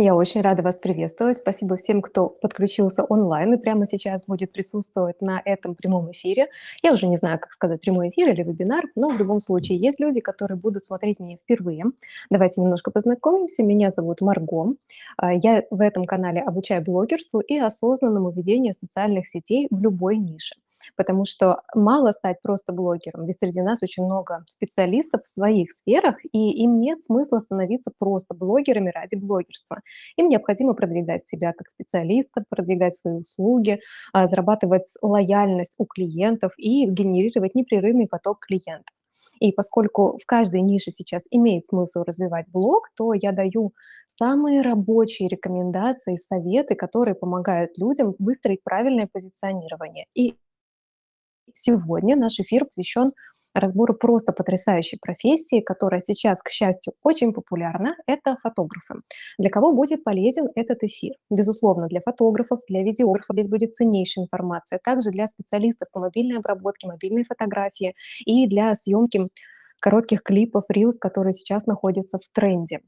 Я очень рада вас приветствовать. Спасибо всем, кто подключился онлайн и прямо сейчас будет присутствовать на этом прямом эфире. Я уже не знаю, как сказать, прямой эфир или вебинар, но в любом случае есть люди, которые будут смотреть меня впервые. Давайте немножко познакомимся. Меня зовут Марго. А, Я в этом канале обучаю блогерству и осознанному ведению социальных сетей в любой нише. Потому что мало стать просто блогером, ведь среди нас очень много специалистов в своих сферах, и им нет смысла становиться просто блогерами ради блогерства. Им необходимо продвигать себя как специалиста, продвигать свои услуги, а, зарабатывать лояльность у клиентов и генерировать непрерывный поток клиентов. И поскольку в каждой нише сейчас имеет смысл развивать блог, то я даю самые рабочие рекомендации, советы, которые помогают людям выстроить правильное позиционирование. И Сегодня наш эфир посвящен разбору просто потрясающей профессии, которая сейчас, к счастью, очень популярна– это фотографы. Для кого будет полезен этот эфир? Безусловно, для фотографов, для видеографов здесь будет ценнейшая информация, также для специалистов по мобильной обработке, мобильной фотографии и для съемки коротких клипов, рилс, которые сейчас находятся в тренде.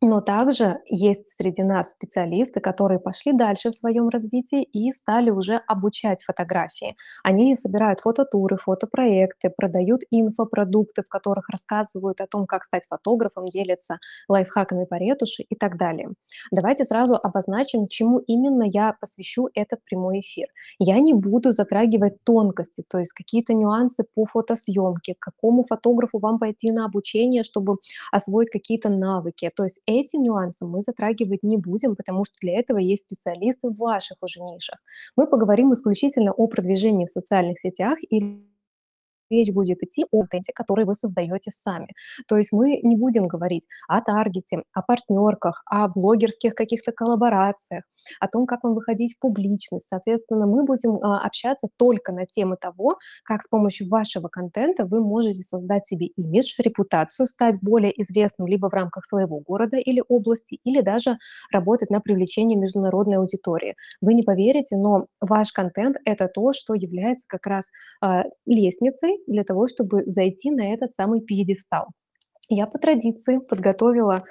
Но также есть среди нас специалисты, которые пошли дальше в своем развитии и стали уже обучать фотографии. Они собирают фототуры, фотопроекты, продают инфопродукты, в которых рассказывают о том, как стать фотографом, делятся лайфхаками по ретуши и так далее. Давайте сразу обозначим, чему именно я посвящу этот прямой эфир. Я не буду затрагивать тонкости, то есть какие-то нюансы по фотосъемке, к какому фотографу вам пойти на обучение, чтобы освоить какие-то навыки. То есть эти нюансы мы затрагивать не будем, потому что для этого есть специалисты в ваших уже нишах. Мы поговорим исключительно о продвижении в социальных сетях и речь будет идти о контенте, который вы создаете сами. То есть мы не будем говорить о таргете, о партнерках, о блогерских каких-то коллаборациях, о том, как вам выходить в публичность. Соответственно, мы будем а, общаться только на темы того, как с помощью вашего контента вы можете создать себе имидж, репутацию, стать более известным либо в рамках своего города или области, или даже работать на привлечение международной аудитории. Вы не поверите, но ваш контент– это то, что является как раз а, лестницей для того, чтобы зайти на этот самый пьедестал. Я по традиции подготовила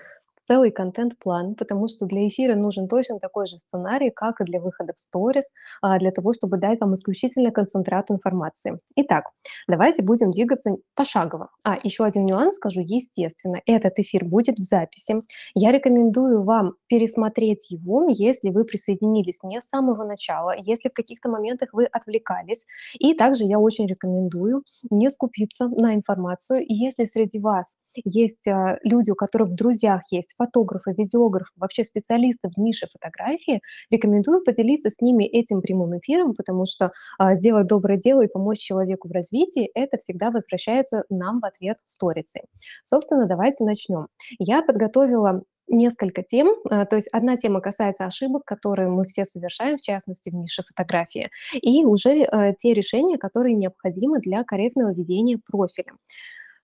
целый контент-план, потому что для эфира нужен точно такой же сценарий, как и для выхода в сторис, а, для того, чтобы дать вам исключительно концентрат информации. Итак, давайте будем двигаться пошагово. А, еще один нюанс скажу, естественно, этот эфир будет в записи. Я рекомендую вам пересмотреть его, если вы присоединились не с самого начала, если в каких-то моментах вы отвлекались. И также я очень рекомендую не скупиться на информацию. Если среди вас есть а, люди, у которых в друзьях есть фотографы, видеографы, вообще специалисты в нише фотографии, рекомендую поделиться с ними этим прямым эфиром, потому что а, сделать доброе дело и помочь человеку в развитии, это всегда возвращается нам в ответ сторицей. Собственно, давайте начнем. Я подготовила несколько тем. а, То есть одна тема касается ошибок, которые мы все совершаем, в частности, в нише фотографии, и уже э, те решения, которые необходимы для корректного ведения профиля.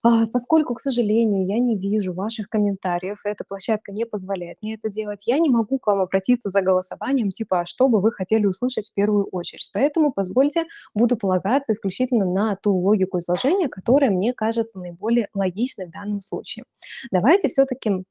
А, поскольку, к сожалению, я не вижу ваших комментариев, эта площадка не позволяет мне это делать, я не могу к вам обратиться за голосованием, типа, а что бы вы хотели услышать в первую очередь. Поэтому позвольте, буду полагаться исключительно на ту логику изложения, которая мне кажется наиболее логичной в данном случае. Давайте все-таки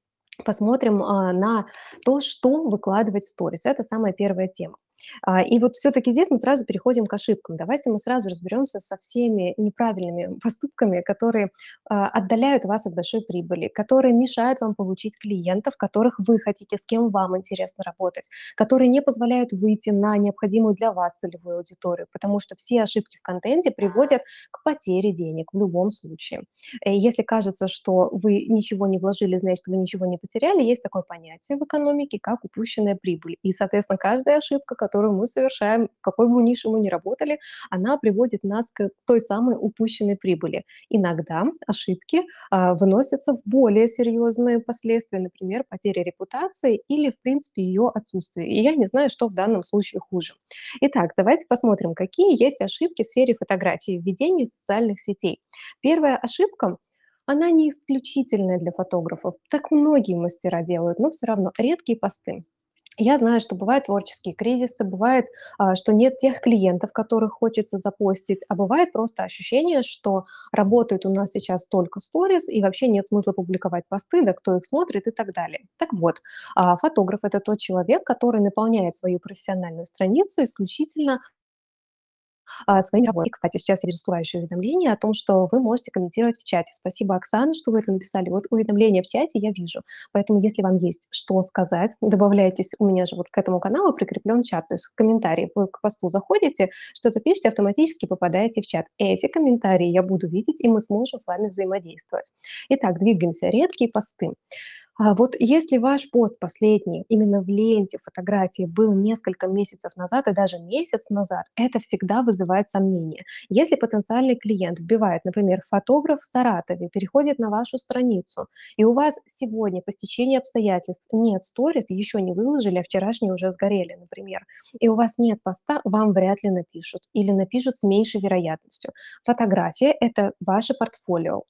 посмотрим а, на то, что выкладывать в сторис. Это самая первая тема. А, и вот все-таки здесь мы сразу переходим к ошибкам. Давайте мы сразу разберемся со всеми неправильными поступками, которые а, отдаляют вас от большой прибыли, которые мешают вам получить клиентов, которых вы хотите, с кем вам интересно работать, которые не позволяют выйти на необходимую для вас целевую аудиторию, потому что все ошибки в контенте приводят к потере денег в любом случае. Э, Если кажется, что вы ничего не вложили, значит, вы ничего не потеряли, есть такое понятие в экономике, как упущенная прибыль. И, соответственно, каждая ошибка, которую мы совершаем, в какой бы нише мы ни работали, она приводит нас к той самой упущенной прибыли. Иногда ошибки а, выносятся в более серьезные последствия, например, потеря репутации или, в принципе, ее отсутствие. И я не знаю, что в данном случае хуже. Итак, давайте посмотрим, какие есть ошибки в сфере фотографии, введения социальных сетей. Первая ошибка она не исключительная для фотографов. Так многие мастера делают, но все равно редкие посты. Я знаю, что бывают творческие кризисы, бывает, а, что нет тех клиентов, которых хочется запостить, а бывает просто ощущение, что работает у нас сейчас только сторис, и вообще нет смысла публиковать посты, да кто их смотрит и так далее. Так вот, а, фотограф– это тот человек, который наполняет свою профессиональную страницу исключительно а, своими работами. И, кстати, сейчас я вижу всплывающее уведомление о том, что вы можете комментировать в чате. Спасибо, Оксана, что вы это написали. Вот уведомление в чате я вижу. Поэтому, если вам есть что сказать, добавляйтесь. У меня же вот к этому каналу прикреплен чат. То есть в комментарии вы к посту заходите, что-то пишете, автоматически попадаете в чат. Эти комментарии я буду видеть, и мы сможем с вами взаимодействовать. Итак, двигаемся. Редкие посты. А вот если ваш пост последний именно в ленте фотографии был несколько месяцев назад и даже месяц назад, это всегда вызывает сомнения. Если потенциальный клиент вбивает, например, фотограф в Саратове, переходит на вашу страницу, и у вас сегодня по стечению обстоятельств нет сторис, еще не выложили, а вчерашние уже сгорели, например, и у вас нет поста, вам вряд ли напишут или напишут с меньшей вероятностью. Фотография– это ваше портфолио.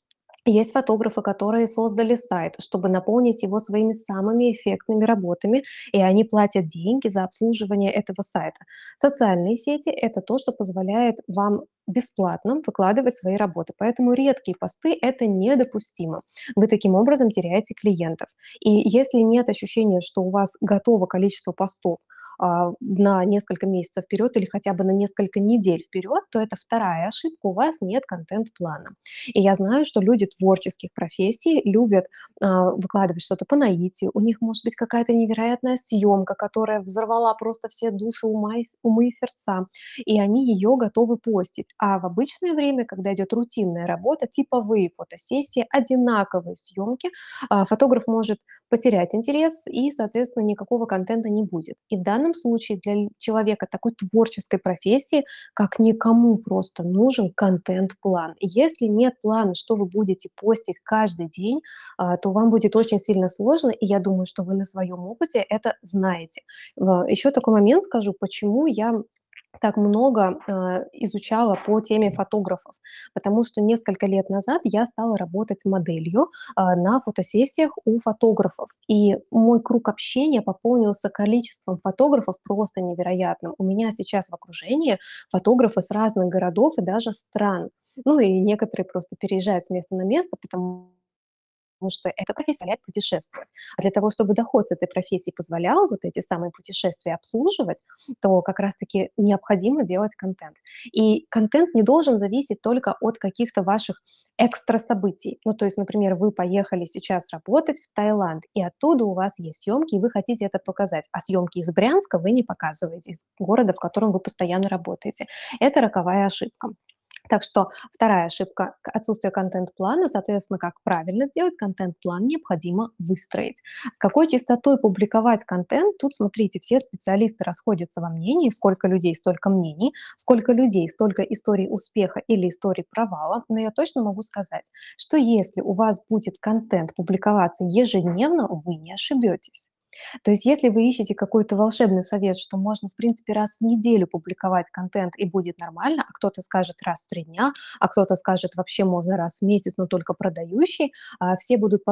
Есть фотографы, которые создали сайт, чтобы наполнить его своими самыми эффектными работами, и они платят деньги за обслуживание этого сайта. Социальные сети– это то, что позволяет вам бесплатно выкладывать свои работы. Поэтому редкие посты– это недопустимо. Вы таким образом теряете клиентов. И если нет ощущения, что у вас готово количество постов, на несколько месяцев вперед или хотя бы на несколько недель вперед, то это вторая ошибка, у вас нет контент-плана. И я знаю, что люди творческих профессий любят а, выкладывать что-то по наитию, у них может быть какая-то невероятная съемка, которая взорвала просто все души, умы и сердца, и они ее готовы постить. А в обычное время, когда идет рутинная работа, типовые фотосессии, одинаковые съемки, а, фотограф может потерять интерес и, соответственно, никакого контента не будет. И в данном случае для человека такой творческой профессии, как никому просто нужен контент-план. Если нет плана, что вы будете постить каждый день, а, то вам будет очень сильно сложно, и я думаю, что вы на своем опыте это знаете. Еще такой момент скажу, почему я так много, а, изучала по теме фотографов, потому что несколько лет назад я стала работать моделью, а, на фотосессиях у фотографов. И мой круг общения пополнился количеством фотографов просто невероятным. У меня сейчас в окружении фотографы с разных городов и даже стран. Ну и некоторые просто переезжают с места на место, потому потому что эта профессия позволяет путешествовать. А для того, чтобы доход с этой профессии позволял вот эти самые путешествия обслуживать, то как раз-таки необходимо делать контент. И контент не должен зависеть только от каких-то ваших экстра событий. Ну, то есть, например, вы поехали сейчас работать в Таиланд, и оттуда у вас есть съемки, и вы хотите это показать, а съемки из Брянска вы не показываете, из города, в котором вы постоянно работаете. Это роковая ошибка. Так что вторая ошибка– отсутствие контент-плана. Соответственно, как правильно сделать контент-план, необходимо выстроить. С какой частотой публиковать контент? Тут, смотрите, все специалисты расходятся во мнении. Сколько людей, столько мнений. Сколько людей, столько историй успеха или историй провала. Но я точно могу сказать, что если у вас будет контент публиковаться ежедневно, вы не ошибетесь. То есть если вы ищете какой-то волшебный совет, что можно, в принципе, раз в неделю публиковать контент и будет нормально, а кто-то скажет раз в три дня, а кто-то скажет вообще можно раз в месяц, но только продающий, а все будут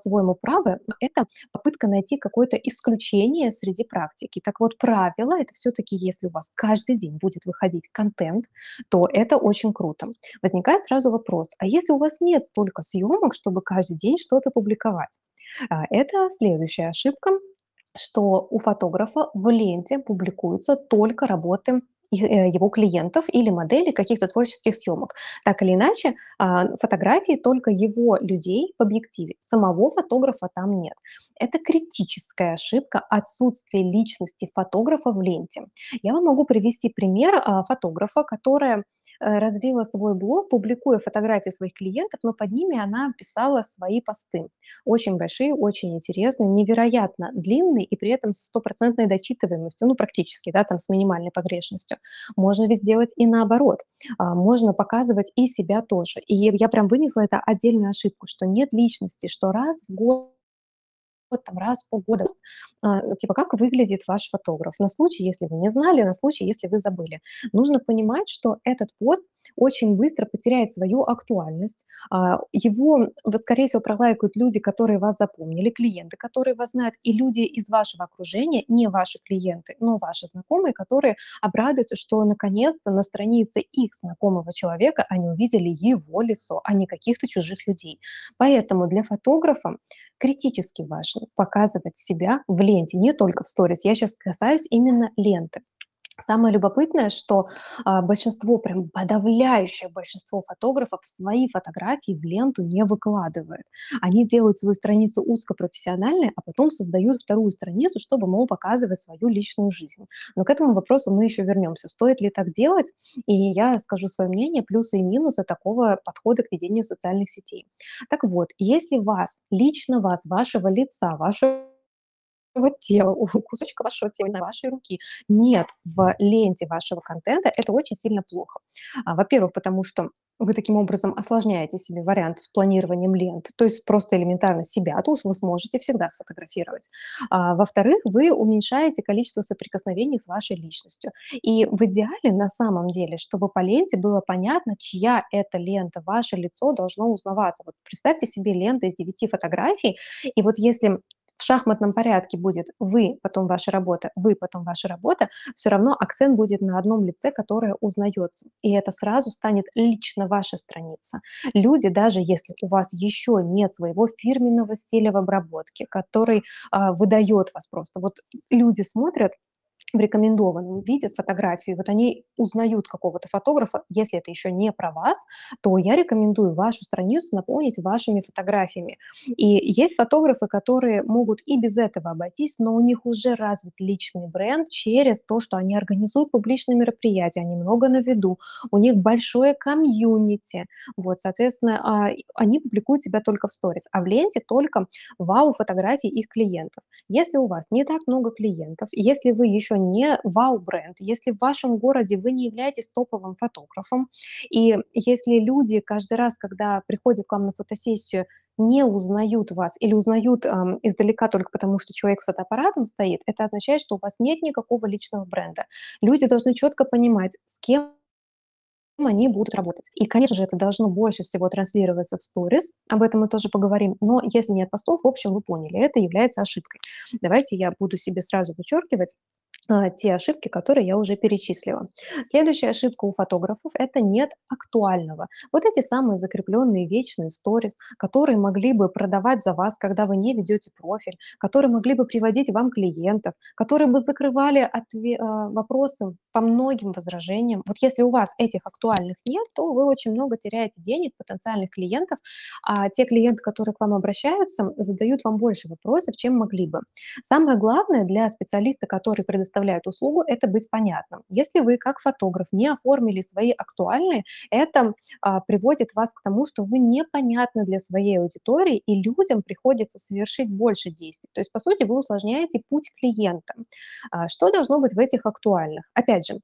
по-своему правы, это попытка найти какое-то исключение среди практики. Так вот, правило– это все-таки, если у вас каждый день будет выходить контент, то это очень круто. Возникает сразу вопрос, а если у вас нет столько съемок, чтобы каждый день что-то публиковать? А, это следующая ошибка, что у фотографа в ленте публикуются только работы его клиентов или моделей каких-то творческих съемок. Так или иначе, а, фотографии только его людей в объективе, самого фотографа там нет. Это критическая ошибка отсутствия личности фотографа в ленте. Я вам могу привести пример а, фотографа, которая э, развила свой блог, публикуя фотографии своих клиентов, но под ними она писала свои посты. Очень большие, очень интересные, невероятно длинные и при этом со стопроцентной дочитываемостью, ну практически, да, там с минимальной погрешностью. Можно ведь сделать и наоборот. А, можно показывать и себя тоже. И я прям вынесла это отдельную ошибку, что нет личности, что раз в год вот там раз в полгода, а, типа, как выглядит ваш фотограф. На случай, если вы не знали, на случай, если вы забыли. Нужно понимать, что этот пост очень быстро потеряет свою актуальность. А, его, вот, скорее всего, пролайкают люди, которые вас запомнили, клиенты, которые вас знают, и люди из вашего окружения, не ваши клиенты, но ваши знакомые, которые обрадуются, что наконец-то на странице их знакомого человека они увидели его лицо, а не каких-то чужих людей. Поэтому для фотографа критически важно показывать себя в ленте, не только в сторис. Я сейчас касаюсь именно ленты. Самое любопытное, что а, большинство, прям подавляющее большинство фотографов свои фотографии в ленту не выкладывает. Они делают свою страницу узкопрофессиональной, а потом создают вторую страницу, чтобы, мол, показывать свою личную жизнь. Но к этому вопросу мы еще вернемся. Стоит ли так делать? И я скажу свое мнение, плюсы и минусы такого подхода к ведению социальных сетей. Так вот, если вас, лично вас, вашего лица, вашего вот тела, у кусочка вашего тела, не вашей руки нет в ленте вашего контента, это очень сильно плохо. А, во-первых, потому что вы таким образом осложняете себе вариант с планированием лент, то есть просто элементарно себя то уж вы сможете всегда сфотографировать. А, во-вторых, вы уменьшаете количество соприкосновений с вашей личностью. И в идеале, на самом деле, чтобы по ленте было понятно, чья это лента, ваше лицо должно узнаваться. Вот представьте себе ленту из девяти фотографий, и вот если в шахматном порядке будет вы, потом ваша работа, вы, потом ваша работа, все равно акцент будет на одном лице, которое узнается. И это сразу станет лично ваша страница. Люди, даже если у вас еще нет своего фирменного стиля в обработке, который а, выдает вас просто, вот люди смотрят, в рекомендованном видят фотографии, вот они узнают какого-то фотографа, если это еще не про вас, то я рекомендую вашу страницу наполнить вашими фотографиями. И есть фотографы, которые могут и без этого обойтись, но у них уже развит личный бренд через то, что они организуют публичные мероприятия, они много на виду, у них большое комьюнити, вот, соответственно, а, они публикуют себя только в сторис, а в ленте только вау-фотографии их клиентов. Если у вас не так много клиентов, если вы еще не вау-бренд, если в вашем городе вы не являетесь топовым фотографом, и если люди каждый раз, когда приходят к вам на фотосессию, не узнают вас или узнают эм, издалека только потому, что человек с фотоаппаратом стоит, это означает, что у вас нет никакого личного бренда. Люди должны четко понимать, с кем они будут работать. И, конечно же, это должно больше всего транслироваться в сторис, об этом мы тоже поговорим, но если нет постов, в общем, вы поняли, это является ошибкой. Давайте я буду себе сразу вычеркивать те ошибки, которые я уже перечислила. Следующая ошибка у фотографов– это нет актуального. Вот эти самые закрепленные вечные сторис, которые могли бы продавать за вас, когда вы не ведете профиль, которые могли бы приводить вам клиентов, которые бы закрывали отве- а, вопросы по многим возражениям. Вот если у вас этих актуальных нет, то вы очень много теряете денег, потенциальных клиентов, а те клиенты, которые к вам обращаются, задают вам больше вопросов, чем могли бы. Самое главное для специалиста, который предоставляет услугу, это быть понятным. Если вы как фотограф не оформили свои актуальные, это а, приводит вас к тому, что вы непонятны для своей аудитории, и людям приходится совершить больше действий. То есть, по сути, вы усложняете путь клиента. А, что должно быть в этих актуальных? Опять же,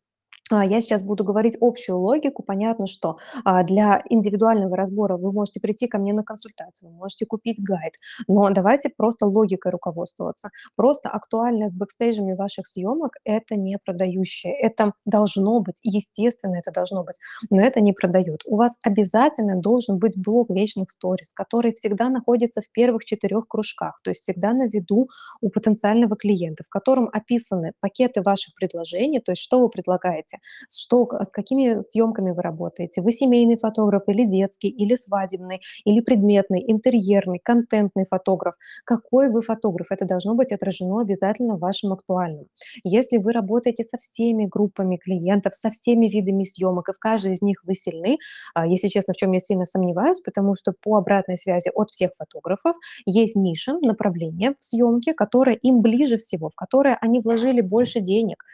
а, я сейчас буду говорить общую логику. Понятно, что а, для индивидуального разбора вы можете прийти ко мне на консультацию, вы можете купить гайд, но давайте просто логикой руководствоваться. Просто актуальное с бэкстейджами ваших съемок– это не продающее. Это должно быть, естественно, это должно быть, но это не продает. У вас обязательно должен быть блок вечных сторис, который всегда находится в первых четырех кружках, то есть всегда на виду у потенциального клиента, в котором описаны пакеты ваших предложений, то есть что вы предлагаете, работаете, что, с какими съемками вы работаете. Вы семейный фотограф или детский, или свадебный, или предметный, интерьерный, контентный фотограф. Какой вы фотограф? Это должно быть отражено обязательно в вашем актуальном. Если вы работаете со всеми группами клиентов, со всеми видами съемок, и в каждой из них вы сильны, а, если честно, в чем я сильно сомневаюсь, потому что по обратной связи от всех фотографов есть ниша, направление в съемке, которое им ближе всего, в которое они вложили больше денег,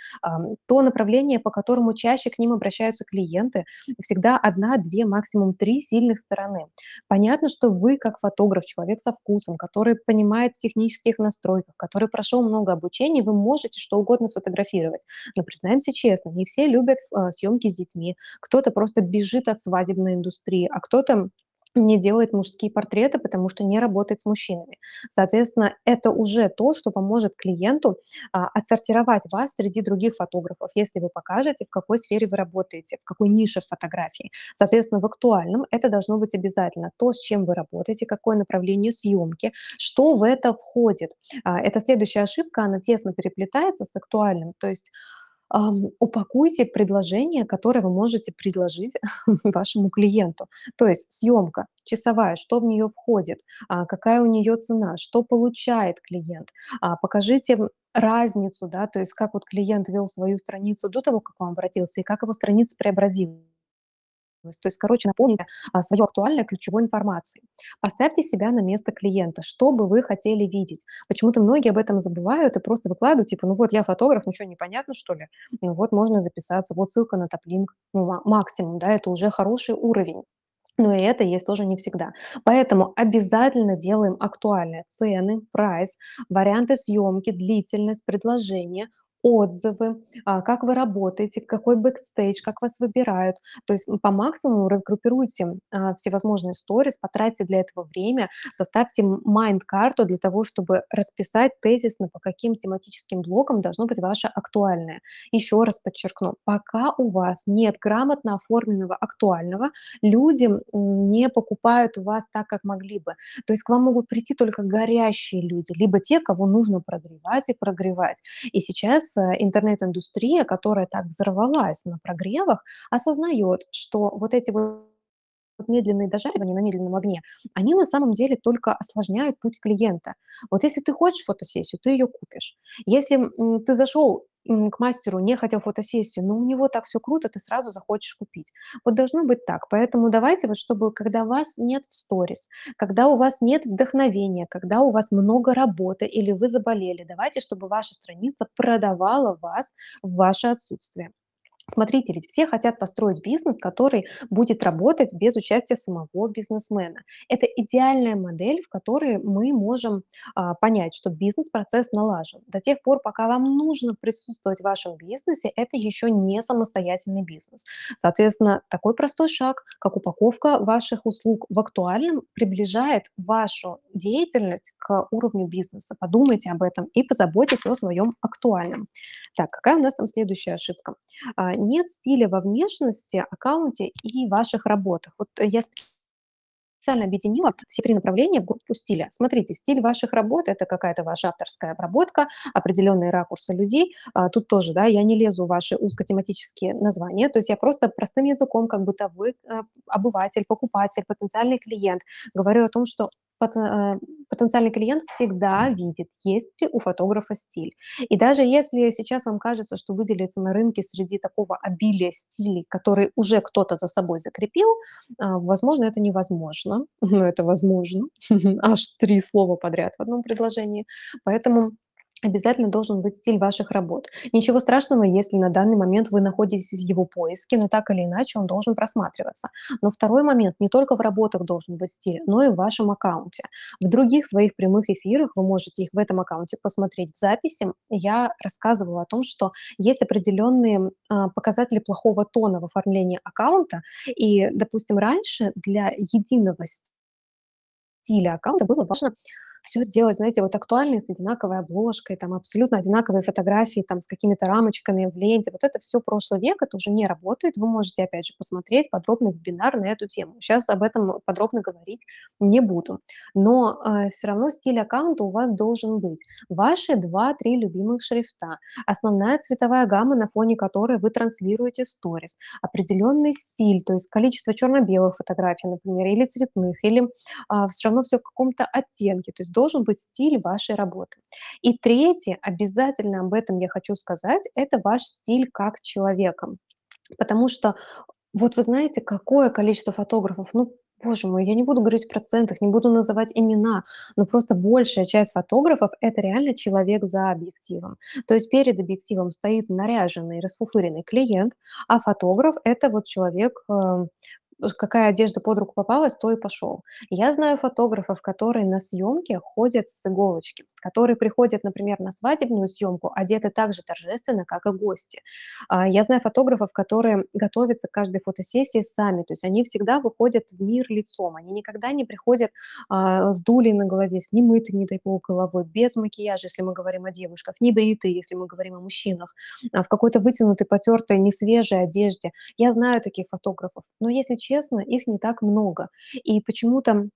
то направление, по которому которому чаще к ним обращаются клиенты, всегда одна, две, максимум три сильных стороны. Понятно, что вы как фотограф, человек со вкусом, который понимает в технических настройках, который прошел много обучений, вы можете что угодно сфотографировать. Но признаемся честно, не все любят э, съемки с детьми. Кто-то просто бежит от свадебной индустрии, а кто-то не делает мужские портреты, потому что не работает с мужчинами. Соответственно, это уже то, что поможет клиенту а, отсортировать вас среди других фотографов, если вы покажете, в какой сфере вы работаете, в какой нише фотографии. Соответственно, в актуальном это должно быть обязательно то, с чем вы работаете, какое направление съемки, что в это входит. А, это следующая ошибка, она тесно переплетается с актуальным. То есть упакуйте предложение, которое вы можете предложить вашему клиенту. То есть съемка часовая, что в нее входит, а, какая у нее цена, что получает клиент. А, покажите разницу, да, то есть как вот клиент вел свою страницу до того, как вам обратился, и как его страница преобразилась. То есть, короче, наполните а, свою актуальной ключевой информацией. Поставьте себя на место клиента, что бы вы хотели видеть. Почему-то многие об этом забывают и просто выкладывают, типа, ну вот я фотограф, ну что, непонятно, что ли? Ну вот можно записаться, вот ссылка на Taplink, ну, ма- максимум, да, это уже хороший уровень. Но и это есть тоже не всегда. Поэтому обязательно делаем актуальные цены, прайс, варианты съемки, длительность предложения, отзывы, а, как вы работаете, какой бэкстейдж, как вас выбирают. То есть по максимуму разгруппируйте а, всевозможные сторис, потратьте для этого время, составьте майнд-карту для того, чтобы расписать тезисно, по каким тематическим блокам должно быть ваше актуальное. Еще раз подчеркну, пока у вас нет грамотно оформленного актуального, люди не покупают у вас так, как могли бы. То есть к вам могут прийти только горящие люди, либо те, кого нужно прогревать и прогревать. И сейчас э, интернет-индустрия, которая так взорвалась на прогревах, осознает, что вот эти вот медленные дожаривания на медленном огне, они на самом деле только осложняют путь клиента. Вот если ты хочешь фотосессию, ты ее купишь. Если ты зашел к мастеру, не хотел фотосессию, но у него так все круто, ты сразу захочешь купить. Вот должно быть так. Поэтому давайте вот, чтобы когда вас нет в сторис, когда у вас нет вдохновения, когда у вас много работы или вы заболели, давайте, чтобы ваша страница продавала вас в ваше отсутствие. Смотрите, ведь все хотят построить бизнес, который будет работать без участия самого бизнесмена. Это идеальная модель, в которой мы можем а, понять, что бизнес-процесс налажен. До тех пор, пока вам нужно присутствовать в вашем бизнесе, это еще не самостоятельный бизнес. Соответственно, такой простой шаг, как упаковка ваших услуг в актуальном, приближает вашу деятельность к уровню бизнеса. Подумайте об этом и позаботьтесь о своем актуальном. Так, какая у нас там следующая ошибка? Нет стиля во внешности, аккаунте и ваших работах. Вот э, я специально объединила все 3 направления в группу стиля. Смотрите, стиль ваших работ- это какая-то ваша авторская обработка, определенные ракурсы людей. А, тут тоже, да, я не лезу в ваши узкотематические названия, то есть я просто простым языком, как вы, э, обыватель, покупатель, потенциальный клиент, говорю о том, что потенциальный клиент всегда видит, есть ли у фотографа стиль. И даже если сейчас вам кажется, что выделиться на рынке среди такого обилия стилей, который уже кто-то за собой закрепил, а, возможно, это невозможно, но это возможно. Аж 3 слова подряд в одном предложении. Поэтому Обязательно должен быть стиль ваших работ. Ничего страшного, если на данный момент вы находитесь в его поиске, но так или иначе он должен просматриваться. Но второй момент, не только в работах должен быть стиль, но и в вашем аккаунте. В других своих прямых эфирах, вы можете их в этом аккаунте посмотреть в записи, я рассказывала о том, что есть определенные а, показатели плохого тона в оформлении аккаунта. И, допустим, раньше для единого стиля аккаунта было важно все сделать, знаете, вот актуальной с одинаковой обложкой, там абсолютно одинаковые фотографии, там с какими-то рамочками в ленте. Вот это все прошлый век, это уже не работает. Вы можете, опять же, посмотреть подробный вебинар на эту тему. Сейчас об этом подробно говорить не буду. Но э, все равно стиль аккаунта у вас должен быть. Ваши два-три любимых шрифта, основная цветовая гамма, на фоне которой вы транслируете сторис, определенный стиль, то есть количество черно-белых фотографий, например, или цветных, или а, все равно все в каком-то оттенке, то есть должен быть стиль вашей работы. И третье, обязательно об этом я хочу сказать, это ваш стиль как человека. Потому что вот вы знаете, какое количество фотографов, ну, боже мой, я не буду говорить в процентах, не буду называть имена, но просто большая часть фотографов– это реально человек за объективом. То есть перед объективом стоит наряженный, расфуфыренный клиент, а фотограф– это вот человек, э, какая одежда под руку попалась, то и пошел. Я знаю фотографов, которые на съемке ходят с иголочки. Которые приходят, например, на свадебную съемку, одеты так же торжественно, как и гости. А, я знаю фотографов, которые готовятся к каждой фотосессии сами, то есть они всегда выходят в мир лицом, они никогда не приходят а, с дулей на голове, с немытой, не дай бог, головой, без макияжа, если мы говорим о девушках, не бритые, если мы говорим о мужчинах, а в какой-то вытянутой, потертой, несвежей одежде. Я знаю таких фотографов, но, если честно, их не так много. И почему-то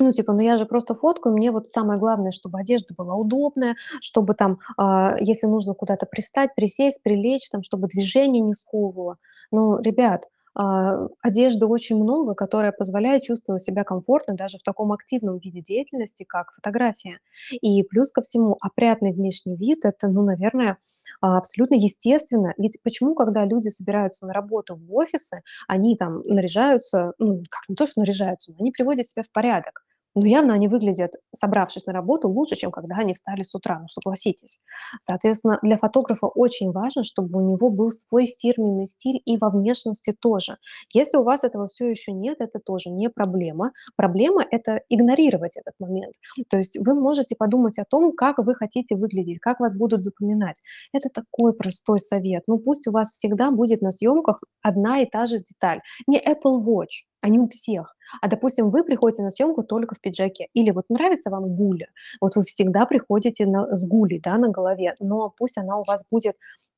ну, типа, ну я же просто фоткаю, мне вот самое главное, чтобы одежда была удобная, чтобы там, а, если нужно куда-то привстать, присесть, прилечь, там, чтобы движение не сковывало. Ну, ребят, а, одежды очень много, которая позволяет чувствовать себя комфортно даже в таком активном виде деятельности, как фотография. И плюс ко всему, опрятный внешний вид– это, ну, наверное, абсолютно естественно. Ведь почему, когда люди собираются на работу в офисы, они там наряжаются, ну, как не то, что наряжаются, но они приводят себя в порядок. Но явно они выглядят, собравшись на работу, лучше, чем когда они встали с утра, ну, согласитесь. Соответственно, для фотографа очень важно, чтобы у него был свой фирменный стиль и во внешности тоже. Если у вас этого все еще нет, это тоже не проблема. Проблема– это игнорировать этот момент. То есть вы можете подумать о том, как вы хотите выглядеть, как вас будут запоминать. Это такой простой совет. Ну, пусть у вас всегда будет на съемках одна и та же деталь. Не Apple Watch, они у всех. А, допустим, вы приходите на съемку только в пиджаке. Или вот нравится вам гуля, вот вы всегда приходите на, с гулей да, на голове, но пусть она у вас будет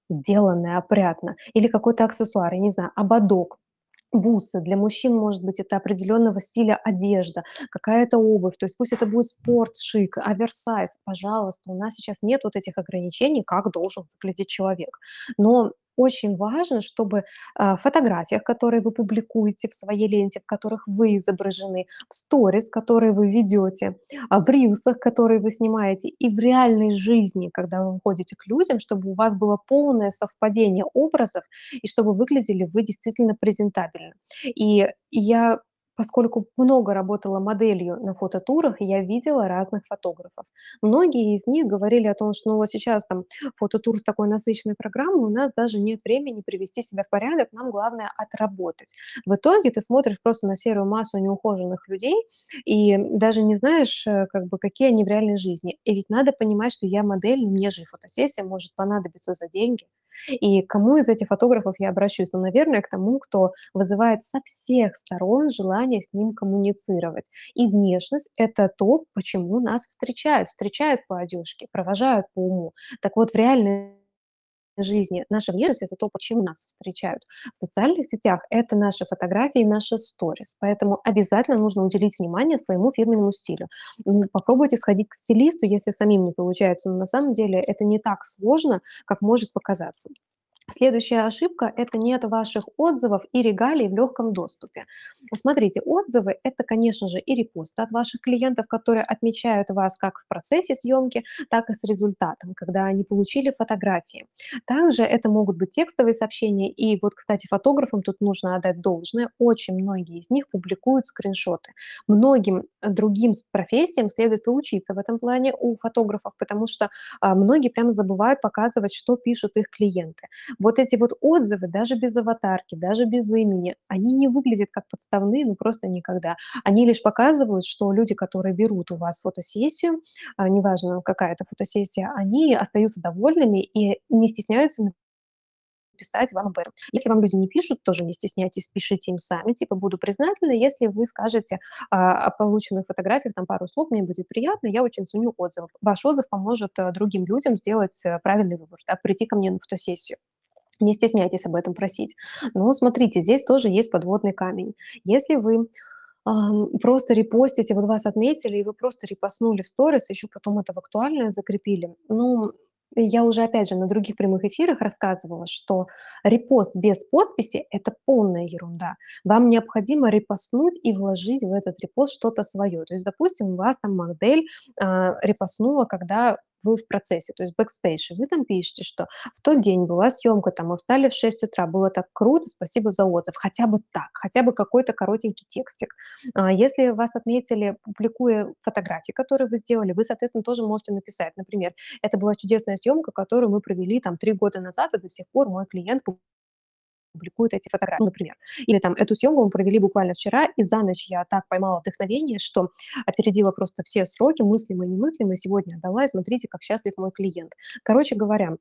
сделанная опрятно. Или какой-то аксессуар, я не знаю, ободок, бусы. Для мужчин, может быть, это определенного стиля одежда, какая-то обувь. То есть пусть это будет спорт, шик, оверсайз. Пожалуйста, у нас сейчас нет вот этих ограничений, как должен выглядеть человек. Но очень важно, чтобы а, в фотографиях, которые вы публикуете в своей ленте, в которых вы изображены, в сторис, которые вы ведете, а, в рилсах, которые вы снимаете, и в реальной жизни, когда вы выходите к людям, чтобы у вас было полное совпадение образов, и чтобы выглядели вы действительно презентабельно. И я Поскольку много работала моделью на фототурах, я видела разных фотографов. Многие из них говорили о том, что ну вот сейчас там фототур с такой насыщенной программой, у нас даже нет времени привести себя в порядок, нам главное отработать. В итоге ты смотришь просто на серую массу неухоженных людей и даже не знаешь, э, как бы, какие они в реальной жизни. И ведь надо понимать, что я модель, мне же фотосессия может понадобиться за деньги. И кому из этих фотографов я обращусь? Ну, наверное, к тому, кто вызывает со всех сторон желание с ним коммуницировать. И внешность– это то, почему нас встречают. Встречают по одежке, провожают по уму. Так вот, в реальной жизни наша внешность– это то, почему нас встречают. В социальных сетях это наши фотографии, наши сторис. Поэтому обязательно нужно уделить внимание своему фирменному стилю. Попробуйте сходить к стилисту, если самим не получается. Но на самом деле это не так сложно, как может показаться. Следующая ошибка– это нет ваших отзывов и регалий в легком доступе. Смотрите, отзывы– это, конечно же, и репосты от ваших клиентов, которые отмечают вас как в процессе съемки, так и с результатом, когда они получили фотографии. Также это могут быть текстовые сообщения, и вот, кстати, фотографам тут нужно отдать должное, очень многие из них публикуют скриншоты. Многим другим профессиям следует поучиться в этом плане у фотографов, потому что а, многие прямо забывают показывать, что пишут их клиенты. Вот эти вот отзывы, даже без аватарки, даже без имени, они не выглядят как подставные, ну просто никогда. Они лишь показывают, что люди, которые берут у вас фотосессию, а, неважно какая это фотосессия, они остаются довольными и не стесняются писать вам об этом. Если вам люди не пишут, тоже не стесняйтесь, пишите им сами, типа буду признательна, если вы скажете а, о полученных фотографиях там пару слов, мне будет приятно, я очень ценю отзыв. Ваш отзыв поможет а, другим людям сделать а, правильный выбор, да, прийти ко мне на фотосессию. Не стесняйтесь об этом просить. Но смотрите, здесь тоже есть подводный камень. Если вы просто репостите, вот вас отметили, и вы просто репостнули в сторис, еще потом это в актуальное закрепили, ну, я уже, опять же, на других прямых эфирах рассказывала, что репост без подписи– это полная ерунда. Вам необходимо репостнуть и вложить в этот репост что-то свое. То есть, допустим, у вас там модель а, репостнула, когда вы в процессе, то есть бэкстейдж, вы там пишете, что в тот день была съемка, там мы встали в 6 утра, было так круто, спасибо за отзыв, хотя бы так, хотя бы какой-то коротенький текстик. А если вас отметили, публикуя фотографии, которые вы сделали, вы, соответственно, тоже можете написать, например, это была чудесная съемка, которую мы провели там три года назад, и до сих пор мой клиент публикует эти фотографии, ну, например. Или там эту съемку мы провели буквально вчера, и за ночь я так поймала вдохновение, что опередила просто все сроки, мыслимые и немыслимые, сегодня отдала, и смотрите, как счастлив мой клиент. Короче говоря,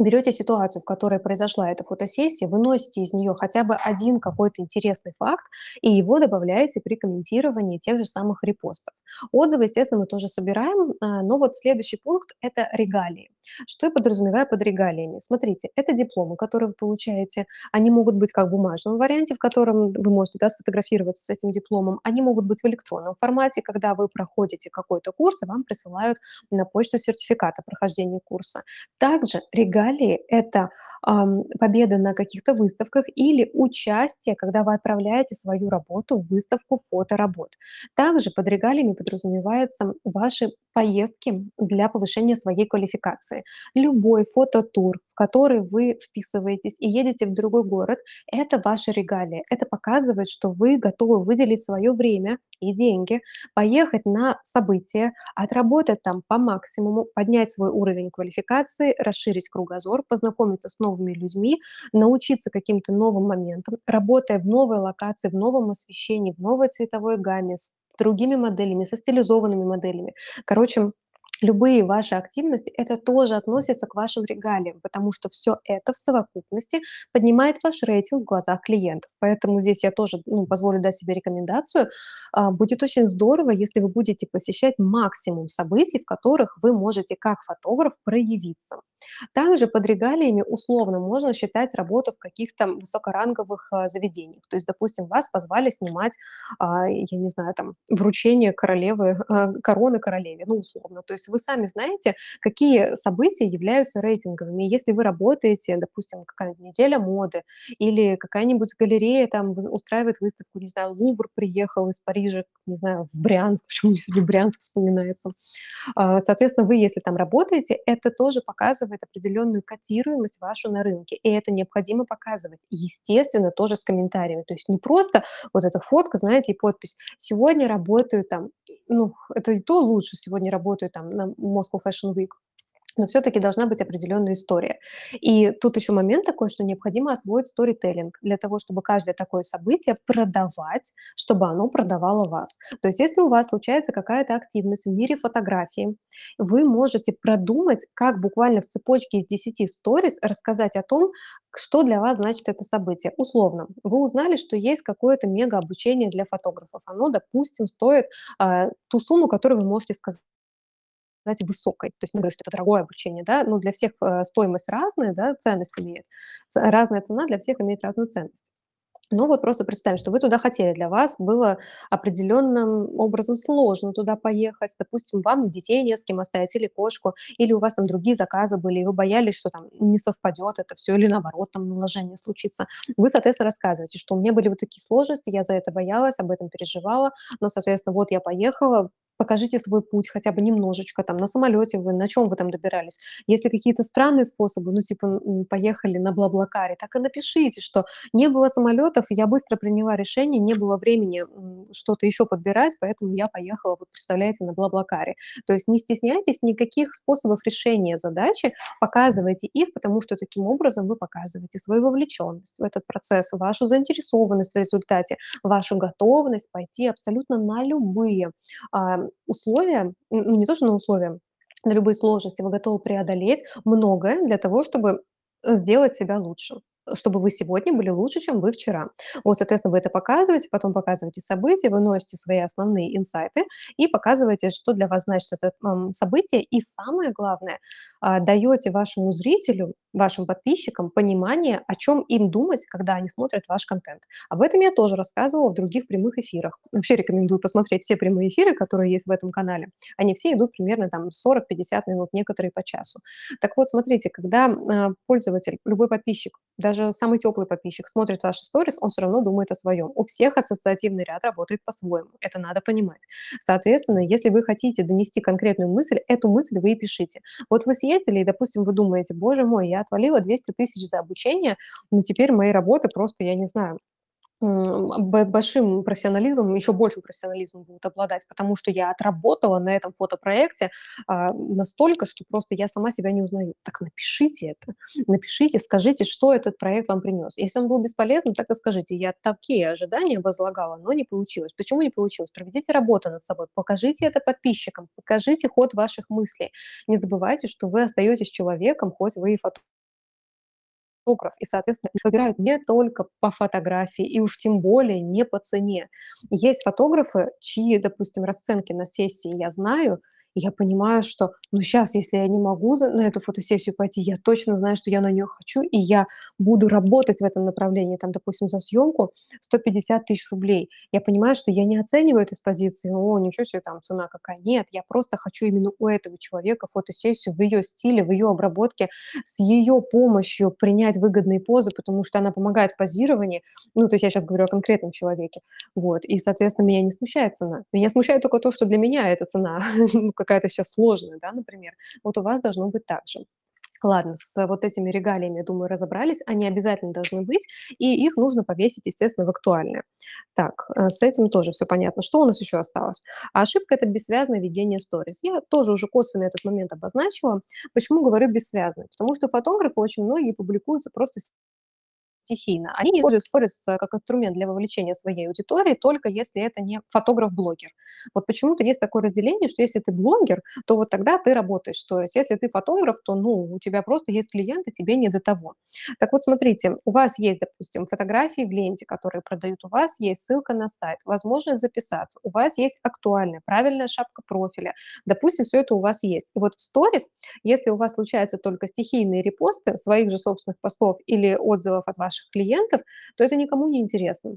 берете ситуацию, в которой произошла эта фотосессия, выносите из нее хотя бы один какой-то интересный факт и его добавляете при комментировании тех же самых репостов. Отзывы, естественно, мы тоже собираем, а, но вот следующий пункт– это регалии. Что я подразумеваю под регалиями? Смотрите, это дипломы, которые вы получаете. Они могут быть как в бумажном варианте, в котором вы можете да, сфотографироваться с этим дипломом. Они могут быть в электронном формате, когда вы проходите какой-то курс, и вам присылают на почту сертификат о прохождении курса. Также регалии– это ам, победы на каких-то выставках или участие, когда вы отправляете свою работу в выставку фоторабот. Также под регалиями подразумеваются ваши поездки для повышения своей квалификации. Любой фототур, в который вы вписываетесь и едете в другой город, это ваши регалии. Это показывает, что вы готовы выделить свое время и деньги, поехать на событие, отработать там по максимуму, поднять свой уровень квалификации, расширить кругозор, познакомиться с новыми людьми, научиться каким-то новым моментам, работая в новой локации, в новом освещении, в новой цветовой гамме, с другими моделями, со стилизованными моделями. Короче, любые ваши активности, это тоже относится к вашим регалиям, потому что все это в совокупности поднимает ваш рейтинг в глазах клиентов. Поэтому здесь я тоже ну, позволю дать себе рекомендацию. А, Будет очень здорово, если вы будете посещать максимум событий, в которых вы можете как фотограф проявиться. Также под регалиями условно можно считать работу в каких-то высокоранговых а, заведениях. То есть, допустим, вас позвали снимать, а, я не знаю, там, вручение королевы, короны королеве, ну, условно. То есть вы сами знаете, какие события являются рейтинговыми. Если вы работаете, допустим, какая-нибудь неделя моды или какая-нибудь галерея там устраивает выставку, не знаю, Лувр приехал из Парижа, не знаю, в Брянск, почему сегодня Брянск вспоминается, а, Соответственно, вы, если там работаете, это тоже показывает определенную котируемость вашу на рынке, и это необходимо показывать. Естественно, тоже с комментариями. То есть не просто вот эта фотка, знаете, и подпись «Сегодня работаю там», ну, это и то лучше, «Сегодня работаю там на Moscow Fashion Week», но все-таки должна быть определенная история. И тут еще момент такой, что необходимо освоить сторителлинг для того, чтобы каждое такое событие продавать, чтобы оно продавало вас. То есть если у вас случается какая-то активность в мире фотографии, вы можете продумать, как буквально в цепочке из десяти сторис рассказать о том, что для вас значит это событие. Условно, вы узнали, что есть какое-то мега обучение для фотографов. Оно, допустим, стоит а, ту сумму, которую вы можете сказать сказать, высокой. То есть не говорю, что это дорогое обучение, да, но для всех э, стоимость разная, да, ценность имеет. Разная цена для всех имеет разную ценность. Ну вот просто представим, что вы туда хотели, для вас было определенным образом сложно туда поехать. Допустим, вам детей не с кем оставить или кошку, или у вас там другие заказы были, и вы боялись, что там не совпадет это все, или наоборот, там наложение случится. Вы, соответственно, рассказываете, что у меня были вот такие сложности, я за это боялась, об этом переживала, но, соответственно, вот я поехала, покажите свой путь хотя бы немножечко, там, на самолете вы, на чем вы там добирались. Если какие-то странные способы, ну, типа, поехали на Блаблакаре, так и напишите, что не было самолетов, я быстро приняла решение, не было времени что-то еще подбирать, поэтому я поехала, вот представляете, на Блаблакаре. То есть не стесняйтесь никаких способов решения задачи, показывайте их, потому что таким образом вы показываете свою вовлеченность в этот процесс, вашу заинтересованность в результате, вашу готовность пойти абсолютно на любые условия, ну, не то, что на условия, на любые сложности вы готовы преодолеть многое для того, чтобы, э, сделать себя лучше, чтобы вы сегодня были лучше, чем вы вчера. Вот, соответственно, вы это показываете, потом показываете события, выносите свои основные инсайты и показываете, что для вас значит это, событие. И самое главное, а, даете вашему зрителю, вашим подписчикам понимание, о чем им думать, когда они смотрят ваш контент. Об этом я тоже рассказывала в других прямых эфирах. Вообще рекомендую посмотреть все прямые эфиры, которые есть в этом канале. Они все идут примерно там 40-50 минут, некоторые по часу. Так вот, смотрите, когда а, пользователь, любой подписчик, даже самый теплый подписчик смотрит ваши сторис, он все равно думает о своем. У всех ассоциативный ряд работает по-своему. Это надо понимать. Соответственно, если вы хотите донести конкретную мысль, эту мысль вы и пишите. Вот вы съездили, и, допустим, вы думаете, боже мой, я отвалила 200 тысяч за обучение, но теперь мои работы просто, я не знаю, Большим профессионализмом, еще большим профессионализмом будут обладать, потому что я отработала на этом фотопроекте, а, настолько, что просто я сама себя не узнаю. Так напишите это, напишите, скажите, что этот проект вам принес. Если он был бесполезным, так и скажите: "Я такие ожидания возлагала, но не получилось". Почему не получилось? Проведите работу над собой, покажите это подписчикам, покажите ход ваших мыслей. Не забывайте, что вы остаетесь человеком, хоть вы и фото фотограф, и, соответственно, выбирают не только по фотографии, и уж тем более не по цене. Есть фотографы, чьи, допустим, расценки на сессии я знаю, и я понимаю, что, ну, сейчас, если я не могу на эту фотосессию пойти, я точно знаю, что я на нее хочу, и я буду работать в этом направлении. Там, допустим, за съемку 150 тысяч рублей. Я понимаю, что я не оцениваю это с позиции: "О, ничего себе, там цена какая". Нет, я просто хочу именно у этого человека фотосессию в ее стиле, в ее обработке, с ее помощью принять выгодные позы, потому что она помогает в позировании. Ну, то есть я сейчас говорю о конкретном человеке. Вот. И, соответственно, меня не смущает цена. Меня смущает только то, что для меня эта цена, ну, какая-то сейчас сложная, да, например. Вот у вас должно быть так же. Ладно, с вот этими регалиями, думаю, разобрались. Они обязательно должны быть, и их нужно повесить, естественно, в актуальное. Так, э, с этим тоже все понятно. Что у нас еще осталось? Ошибка- это бессвязное ведение сторис. Я тоже уже косвенно этот момент обозначила. Почему говорю бессвязно? Потому что фотографы очень многие публикуются просто стихийно. Они используют сторис как инструмент для вовлечения своей аудитории, только если это не фотограф-блогер. Вот почему-то есть такое разделение, что если ты блогер, то вот тогда ты работаешь сторис. Если ты фотограф, то, ну, у тебя просто есть клиенты, тебе не до того. Так вот, смотрите, у вас есть, допустим, фотографии в ленте, которые продают, у вас есть ссылка на сайт, возможность записаться, у вас есть актуальная, правильная шапка профиля. Допустим, все это у вас есть. И вот в сторис, если у вас случаются только стихийные репосты своих же собственных постов или отзывов от ваших ваших клиентов, то это никому не интересно.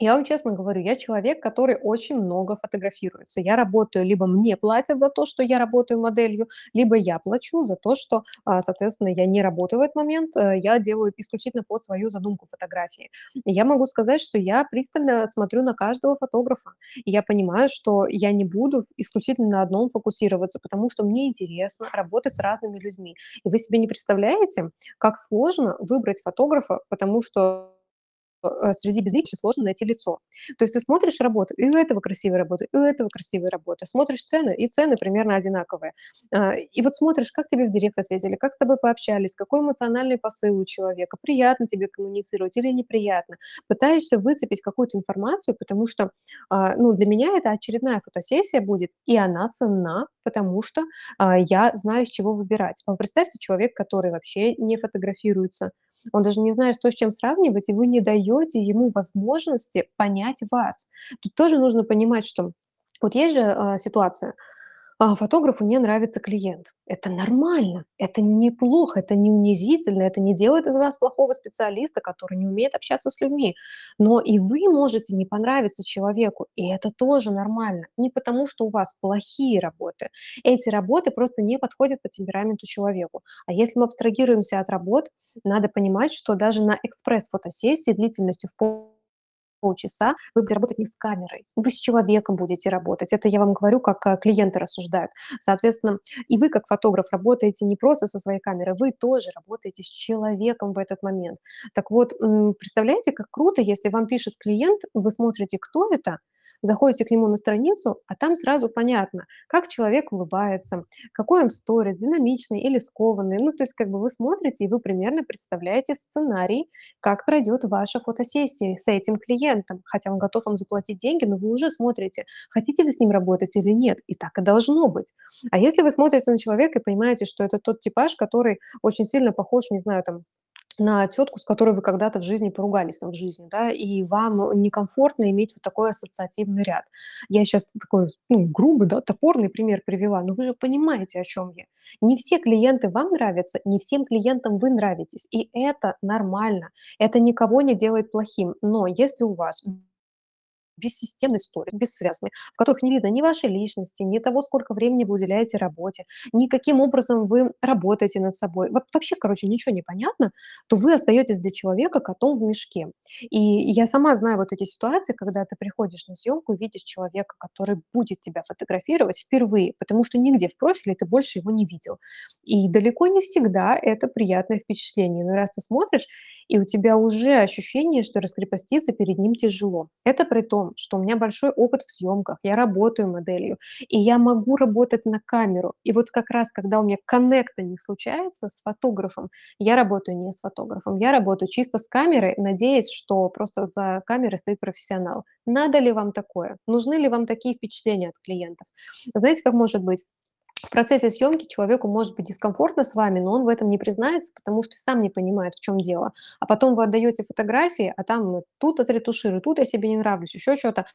Я вам честно говорю, я человек, который очень много фотографируется. Я работаю, либо мне платят за то, что я работаю моделью, либо я плачу за то, что, а, соответственно, я не работаю в этот момент, э, я делаю исключительно под свою задумку фотографии. Я могу сказать, что я пристально смотрю на каждого фотографа, и я понимаю, что я не буду исключительно на одном фокусироваться, потому что мне интересно работать с разными людьми. И вы себе не представляете, как сложно выбрать фотографа, потому что среди безличия сложно найти лицо. То есть ты смотришь работу, и у этого красивая работа, и у этого красивая работа. Смотришь цены, и цены примерно одинаковые. А, и вот смотришь, как тебе в директ ответили, как с тобой пообщались, какой эмоциональный посыл у человека, приятно тебе коммуницировать или неприятно. Пытаешься выцепить какую-то информацию, потому что, а, ну, для меня это очередная фотосессия будет, и она ценна, потому что а, я знаю, с чего выбирать. Вы представьте, человек, который вообще не фотографируется, он даже не знает, что с чем сравнивать, и вы не даете ему возможности понять вас. Тут тоже нужно понимать, что вот есть же а, ситуация, а, фотографу не нравится клиент. Это нормально, это неплохо, это не унизительно, это не делает из вас плохого специалиста, который не умеет общаться с людьми. Но и вы можете не понравиться человеку, и это тоже нормально. Не потому, что у вас плохие работы. Эти работы просто не подходят по темпераменту человеку. А если мы абстрагируемся от работ, надо понимать, что даже на экспресс-фотосессии длительностью в пол полчаса вы будете работать не с камерой, вы с человеком будете работать. Это я вам говорю, как э, клиенты рассуждают. Соответственно, и вы, как фотограф, работаете не просто со своей камерой, вы тоже работаете с человеком в этот момент. Так вот, представляете, как круто, если вам пишет клиент, вы смотрите, кто это, заходите к нему на страницу, а там сразу понятно, как человек улыбается, какой он в сторис, динамичный или скованный. Ну, то есть как бы вы смотрите, и вы примерно представляете сценарий, как пройдет ваша фотосессия с этим клиентом. Хотя он готов вам заплатить деньги, но вы уже смотрите, хотите вы с ним работать или нет. И так и должно быть. А если вы смотрите на человека и понимаете, что это тот типаж, который очень сильно похож, не знаю, там, на тетку, с которой вы когда-то в жизни поругались там в жизни, да, и вам некомфортно иметь вот такой ассоциативный ряд. Я сейчас такой, ну, грубый, да, топорный пример привела, но вы же понимаете, о чем я. Не все клиенты вам нравятся, не всем клиентам вы нравитесь, и это нормально. Это никого не делает плохим. Но если у вас бессистемный сторис, бессвязный, в которых не видно ни вашей личности, ни того, сколько времени вы уделяете работе, ни каким образом вы работаете над собой. Вообще, короче, ничего не понятно, то вы остаетесь для человека котом в мешке. И я сама знаю вот эти ситуации, когда ты приходишь на съемку и видишь человека, который будет тебя фотографировать впервые, потому что нигде в профиле ты больше его не видел. И далеко не всегда это приятное впечатление. Но раз ты смотришь, и у тебя уже ощущение, что раскрепоститься перед ним тяжело. Это при том, что у меня большой опыт в съемках, я работаю моделью, и я могу работать на камеру. И вот как раз, когда у меня коннекта не случается с фотографом, я работаю не с фотографом, я работаю чисто с камерой, надеясь, что просто за камерой стоит профессионал. Надо ли вам такое? Нужны ли вам такие впечатления от клиентов? Знаете, как может быть? В процессе съемки человеку может быть дискомфортно с вами, но он в этом не признается, потому что сам не понимает, в чем дело. А потом вы отдаете фотографии, а там тут отретушируй, тут я себе не нравлюсь, еще что-то.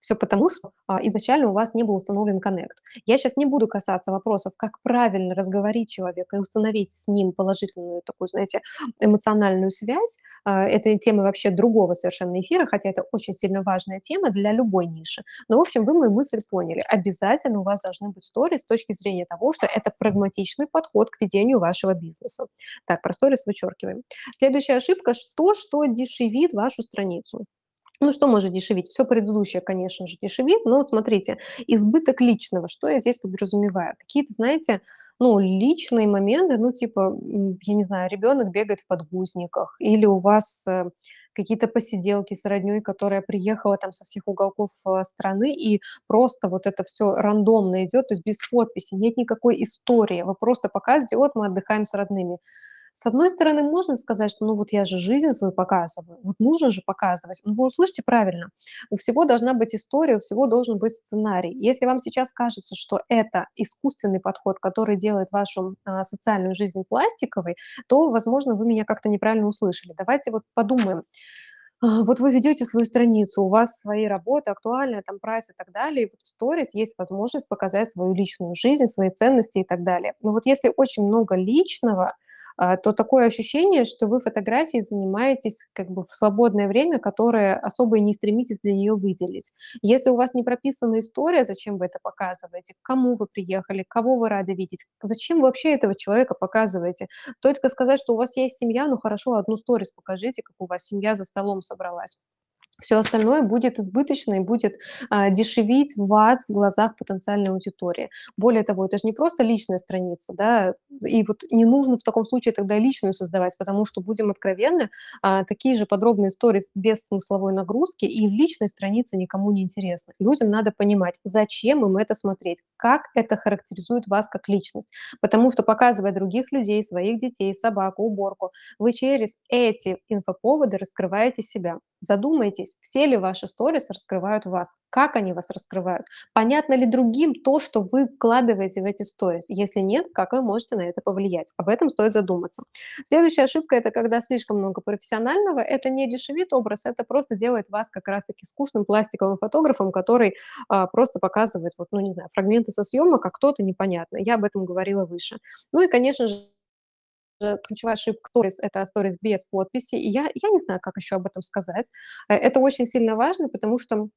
Все потому, что а, изначально у вас не был установлен коннект. Я сейчас не буду касаться вопросов, как правильно разговорить человека и установить с ним положительную такую, знаете, эмоциональную связь. А, это тема вообще другого совершенно эфира, хотя это очень сильно важная тема для любой ниши. Но, в общем, вы мою мысль поняли. Обязательно у вас должны быть сторис с точки зрения того, что это прагматичный подход к ведению вашего бизнеса. Так, про сторис вычеркиваем. Следующая ошибка– что, что дешевит вашу страницу. Ну, что может дешевить? Все предыдущее, конечно же, дешевит, но смотрите, избыток личного, что я здесь подразумеваю? Какие-то, знаете, ну, личные моменты, ну, типа, я не знаю, ребенок бегает в подгузниках, или у вас э, какие-то посиделки с роднёй, которая приехала там со всех уголков э, страны, и просто вот это все рандомно идет, то есть без подписи, нет никакой истории. Вы просто показываете: "Вот мы отдыхаем с родными". С одной стороны, можно сказать, что ну вот я же жизнь свою показываю, вот нужно же показывать. Но вы услышьте правильно, у всего должна быть история, у всего должен быть сценарий. Если вам сейчас кажется, что это искусственный подход, который делает вашу а, социальную жизнь пластиковой, то, возможно, вы меня как-то неправильно услышали. Давайте вот подумаем. А, Вот вы ведете свою страницу, у вас свои работы, актуальная, там прайс и так далее, и вот в сторис есть возможность показать свою личную жизнь, свои ценности и так далее. Но вот если очень много личного, то такое ощущение, что вы фотографией занимаетесь как бы в свободное время, которое особо и не стремитесь для нее выделить. Если у вас не прописана история, зачем вы это показываете, к кому вы приехали, кого вы рады видеть, зачем вы вообще этого человека показываете? Только сказать, что у вас есть семья, ну хорошо, одну сторис покажите, как у вас семья за столом собралась. Все остальное будет избыточно и будет, а, дешевить вас в глазах потенциальной аудитории. Более того, это же не просто личная страница, да, и вот не нужно в таком случае тогда личную создавать, потому что, будем откровенны, а, такие же подробные сторис без смысловой нагрузки и личной странице никому не интересны. Людям надо понимать, зачем им это смотреть, как это характеризует вас как личность. Потому что, показывая других людей, своих детей, собаку, уборку, вы через эти инфоповоды раскрываете себя. Задумайтесь, все ли ваши сторис раскрывают вас, как они вас раскрывают, понятно ли другим то, что вы вкладываете в эти сторис. Если нет, как вы можете на это повлиять? Об этом стоит задуматься. Следующая ошибка– это когда слишком много профессионального. Это не дешевит образ, это просто делает вас как раз-таки скучным пластиковым фотографом, который а, просто показывает, вот, ну не знаю, фрагменты со съемок, а кто-то непонятно. Я об этом говорила выше. Ну и, конечно же, ключевая ошибка сторис- это сторис без подписи. И я я не знаю, как еще об этом сказать. Э, это очень сильно важно, потому что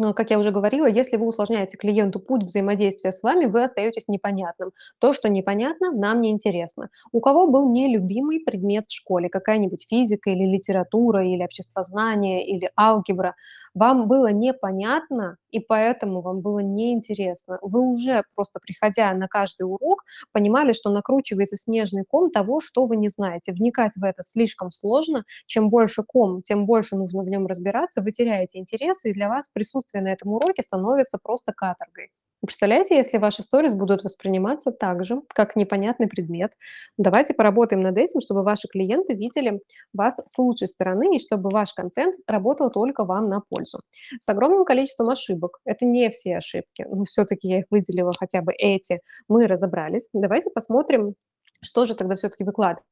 Э, как я уже говорила, если вы усложняете клиенту путь взаимодействия с вами, вы остаетесь непонятным. То, что непонятно, нам не интересно. У кого был нелюбимый предмет в школе, какая-нибудь физика или литература, или обществознание, или алгебра, вам было непонятно, и поэтому вам было неинтересно. Вы уже просто приходя на каждый урок понимали, что накручивается снежный ком того, что вы не знаете. Вникать в это слишком сложно. Чем больше ком, тем больше нужно в нем разбираться. Вы теряете интерес, и для вас присутствие на этом уроке становится просто каторгой. Представляете, если ваши сторис будут восприниматься так же, как непонятный предмет? Давайте поработаем над этим, чтобы ваши клиенты видели вас с лучшей стороны и чтобы ваш контент работал только вам на пользу. С огромным количеством ошибок. Это не все ошибки, но все-таки я их выделила хотя бы эти. Мы разобрались. Давайте посмотрим, что же тогда все-таки выкладывать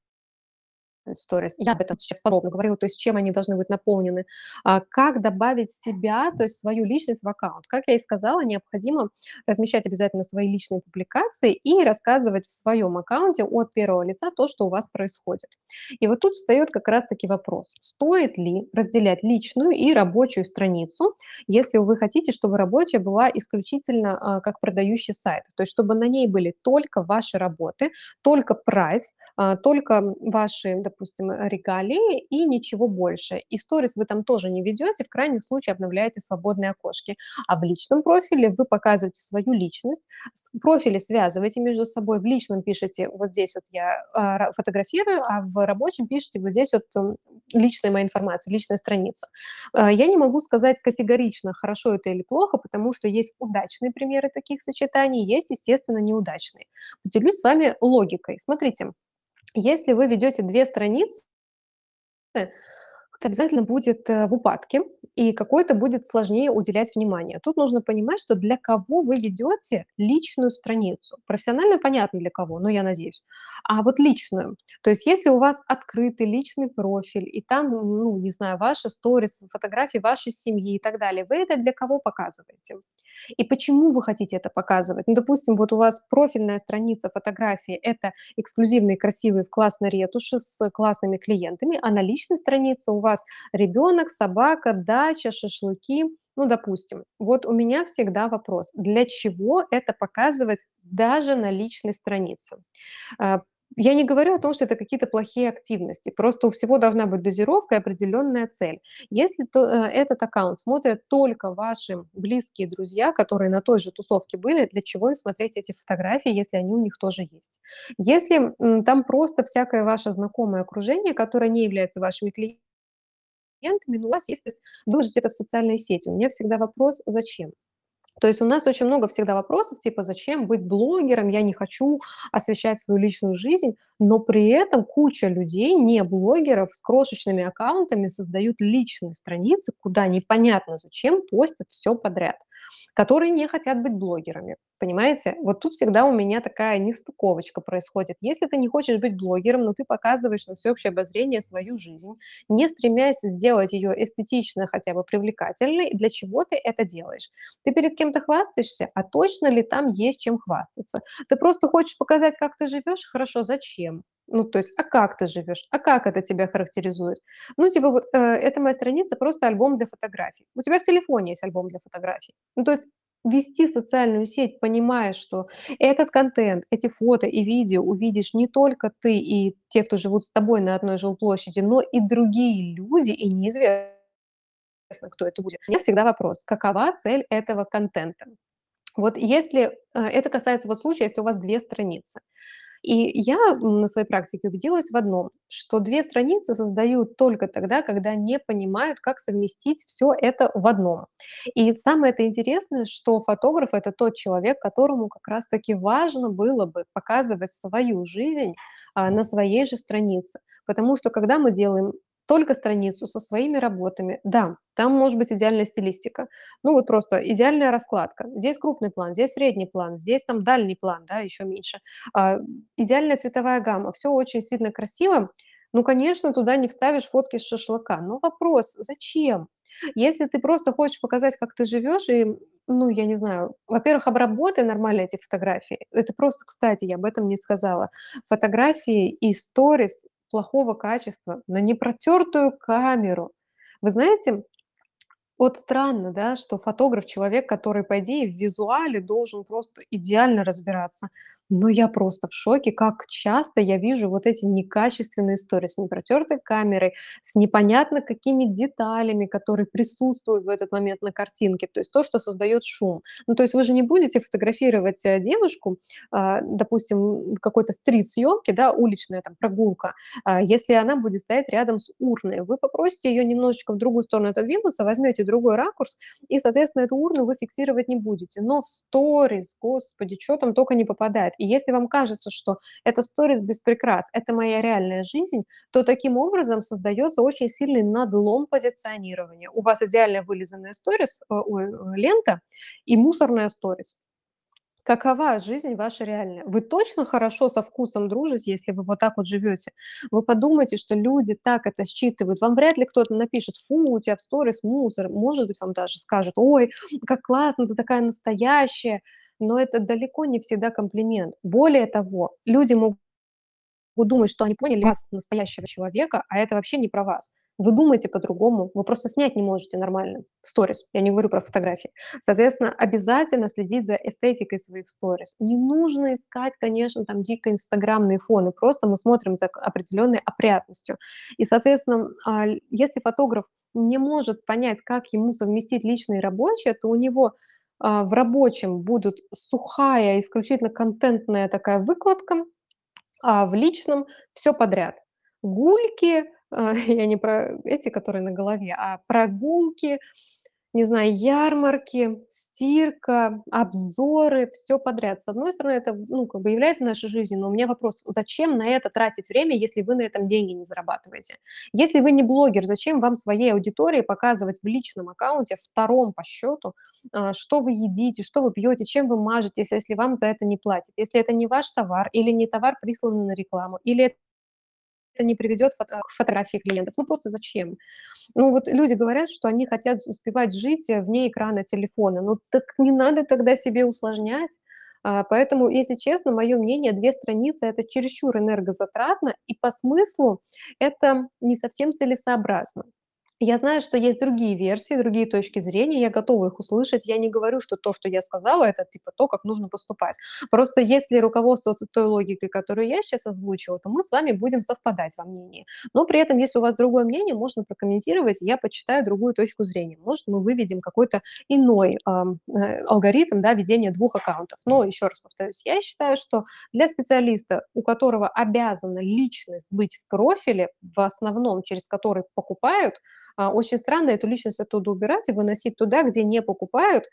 сторис. Я об этом сейчас подробно говорю, то есть чем они должны быть наполнены. А, как добавить себя, то есть свою личность в аккаунт. Как я и сказала, необходимо размещать обязательно свои личные публикации и рассказывать в своем аккаунте от первого лица то, что у вас происходит. И вот тут встает как раз-таки вопрос, стоит ли разделять личную и рабочую страницу, если вы хотите, чтобы рабочая была исключительно а, как продающий сайт, то есть чтобы на ней были только ваши работы, только прайс, а, только ваши, допустим, регалии и ничего больше. И сторис вы там тоже не ведете, в крайнем случае обновляете свободные окошки. А в личном профиле вы показываете свою личность, профили связываете между собой, в личном пишете, вот здесь вот я а, фотографирую, а в рабочем пишете вот здесь вот личная моя информация, личная страница. А, я не могу сказать категорично, хорошо это или плохо, потому что есть удачные примеры таких сочетаний, есть, естественно, неудачные. Поделюсь с вами логикой. Смотрите, если вы ведете 2 страницы, кто-то обязательно будет, э, в упадке, и какой-то будет сложнее уделять внимание. Тут нужно понимать, что для кого вы ведете личную страницу. Профессиональную понятно для кого, но я надеюсь. А вот личную. То есть если у вас открытый личный профиль, и там, ну, не знаю, ваши сторис, фотографии вашей семьи и так далее, вы это для кого показываете? И почему вы хотите это показывать? Ну, допустим, вот у вас профильная страница фотографии– это эксклюзивные, красивые, в классной ретуши с классными клиентами, а на личной странице у вас ребенок, собака, дача, шашлыки. Ну, допустим, вот у меня всегда вопрос, для чего это показывать даже на личной странице? Я не говорю о том, что это какие-то плохие активности, просто у всего должна быть дозировка и определенная цель. Если то, э, этот аккаунт смотрят только ваши близкие друзья, которые на той же тусовке были, для чего им смотреть эти фотографии, если они у них тоже есть? Если там просто всякое ваше знакомое окружение, которое не является вашими клиентами, но у вас есть выложить это в социальные сети. У меня всегда вопрос, зачем? То есть у нас очень много всегда вопросов, типа, зачем быть блогером, я не хочу освещать свою личную жизнь, но при этом куча людей, не блогеров, с крошечными аккаунтами создают личные страницы, куда непонятно зачем постят все подряд которые не хотят быть блогерами. Понимаете? Вот тут всегда у меня такая нестыковочка происходит. Если ты не хочешь быть блогером, но ты показываешь на всеобщее обозрение свою жизнь, не стремясь сделать ее эстетично хотя бы привлекательной, для чего ты это делаешь? Ты перед кем-то хвастаешься, а точно ли там есть чем хвастаться? Ты просто хочешь показать, как ты живешь? Хорошо, зачем? Ну, то есть, а как ты живешь? А как это тебя характеризует? Ну, типа вот, э, это моя страница, просто альбом для фотографий. У тебя в телефоне есть альбом для фотографий. Ну, то есть вести социальную сеть, понимая, что этот контент, эти фото и видео увидишь не только ты и те, кто живут с тобой на одной жилплощади, но и другие люди, и неизвестно, кто это будет. У меня всегда вопрос, какова цель этого контента? Вот если э, это касается вот случая, если у вас две страницы. И я на своей практике убедилась в одном, что две страницы создают только тогда, когда не понимают, как совместить все это в одном. И самое это интересное, что фотограф– это тот человек, которому как раз-таки важно было бы показывать свою жизнь а, на своей же странице. Потому что когда мы делаем только страницу со своими работами. Да, там может быть идеальная стилистика. Ну вот просто идеальная раскладка. Здесь крупный план, здесь средний план, здесь там дальний план, да, еще меньше. А, идеальная цветовая гамма. Все очень сильно красиво. Ну, конечно, туда не вставишь фотки с шашлыка. Но вопрос, зачем? Если ты просто хочешь показать, как ты живешь, и, ну, я не знаю, во-первых, обработай нормально эти фотографии. Это просто, кстати, я об этом не сказала. Фотографии и сторис плохого качества на непротертую камеру. Вы знаете, вот странно, да, что фотограф- человек, который, по идее, в визуале должен просто идеально разбираться. Но я просто в шоке, как часто я вижу вот эти некачественные истории с непротертой камерой, с непонятно какими деталями, которые присутствуют в этот момент на картинке. То есть то, что создает шум. Ну, то есть вы же не будете фотографировать э, девушку, а, допустим, какой-то стрит-съемки, да, уличная там прогулка, а, если она будет стоять рядом с урной. Вы попросите ее немножечко в другую сторону отодвинуться, возьмете другой ракурс, и, соответственно, эту урну вы фиксировать не будете. Но в сторис, господи, что там только не попадает. И если вам кажется, что это сторис без прикрас, это моя реальная жизнь, то таким образом создается очень сильный надлом позиционирования. У вас идеально вылизанная сторис, э, э, лента и мусорная сторис. Какова жизнь ваша реальная? Вы точно хорошо со вкусом дружите, если вы вот так вот живете? Вы подумайте, что люди так это считывают. Вам вряд ли кто-то напишет: "Фу, у тебя в сторис мусор". Может быть, вам даже скажут: "Ой, как классно, ты такая настоящая". Но это далеко не всегда комплимент. Более того, люди могут думать, что они поняли вас, настоящего человека, а это вообще не про вас. Вы думаете по-другому, вы просто снять не можете нормально сторис. Я не говорю про фотографии. Соответственно, обязательно следить за эстетикой своих сторис. Не нужно искать, конечно, там дико инстаграмные фоны, просто мы смотрим за определенной опрятностью. И, соответственно, а, если фотограф не может понять, как ему совместить личное и рабочее, то у него, в рабочем будут сухая, исключительно контентная такая выкладка, а в личном всё подряд. Гульки, э, я не про эти, которые на голове, а прогулки, не знаю, ярмарки, стирка, обзоры, всё подряд. С одной стороны, это, ну, как бы является нашей жизнью, но у меня вопрос: зачем на это тратить время, если вы на этом деньги не зарабатываете? Если вы не блогер, зачем вам своей аудитории показывать в личном аккаунте, втором по счету, а, что вы едите, что вы пьете, чем вы мажетесь, если вам за это не платят? Если это не ваш товар или не товар, присланный на рекламу, или это не приведет к фотографии клиентов. Ну, просто зачем? Ну, вот люди говорят, что они хотят успевать жить, вне экрана телефона. Ну, так не надо тогда себе усложнять. А, поэтому, если честно, мое мнение, 2 страницы- это чересчур энергозатратно, и по смыслу это не совсем целесообразно. Я знаю, что есть другие версии, другие точки зрения, я готова их услышать. Я не говорю, что то, что я сказала- это типа то, как нужно поступать. Просто если руководствоваться той логикой, которую я сейчас озвучила, то мы с вами будем совпадать во мнении. Но при этом, если у вас другое мнение, можно прокомментировать, я почитаю другую точку зрения. Может, мы выведем какой-то иной, э, алгоритм, да, ведения 2 аккаунтов. Но еще раз повторюсь, я считаю, что для специалиста, у которого обязана личность быть в профиле, в основном через который покупают, очень странно эту личность оттуда убирать и выносить туда, где не покупают,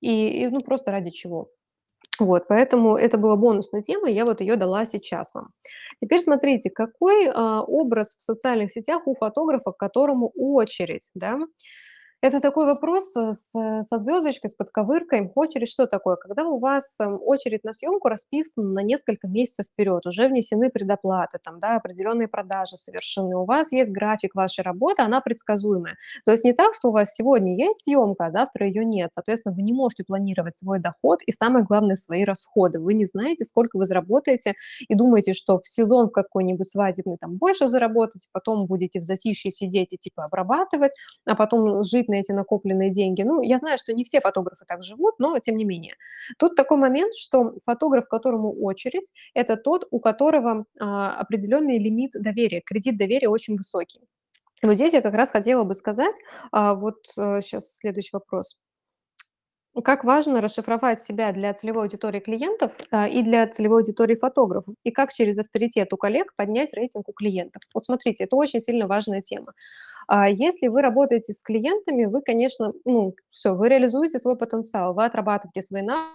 и и, ну, просто ради чего. Вот, поэтому это была бонусная тема, я вот ее дала сейчас вам. Теперь смотрите, какой, а, образ в социальных сетях у фотографа, к которому очередь, да? Это такой вопрос, э, с со звездочкой, с подковыркой. Очередь что такое? Когда у вас, эм, очередь на съемку расписана на несколько месяцев вперед, уже внесены предоплаты, там, да, определенные продажи совершены, у вас есть график вашей работы, она предсказуемая. То есть не так, что у вас сегодня есть съемка, а завтра ее нет. Соответственно, вы не можете планировать свой доход и, самое главное, свои расходы. Вы не знаете, сколько вы заработаете, и думаете, что в сезон в какой-нибудь свадебный там больше заработаете, потом будете в затишье сидеть и типа обрабатывать, а потом жить на эти накопленные деньги. Ну, я знаю, что не все фотографы так живут, но тем не менее. Тут такой момент, что фотограф, которому очередь- это тот, у которого, а, определенный лимит доверия, кредит доверия очень высокий. Вот здесь я как раз хотела бы сказать, а, вот, э, щас следующий вопрос. Как важно расшифровать себя для целевой аудитории клиентов, а, и для целевой аудитории фотографов, и как через авторитет у коллег поднять рейтинг у клиентов. Вот смотрите, это очень сильно важная тема. А, если вы работаете с клиентами, вы, конечно, ну, всё, вы реализуете свой потенциал, вы отрабатываете свои навыки,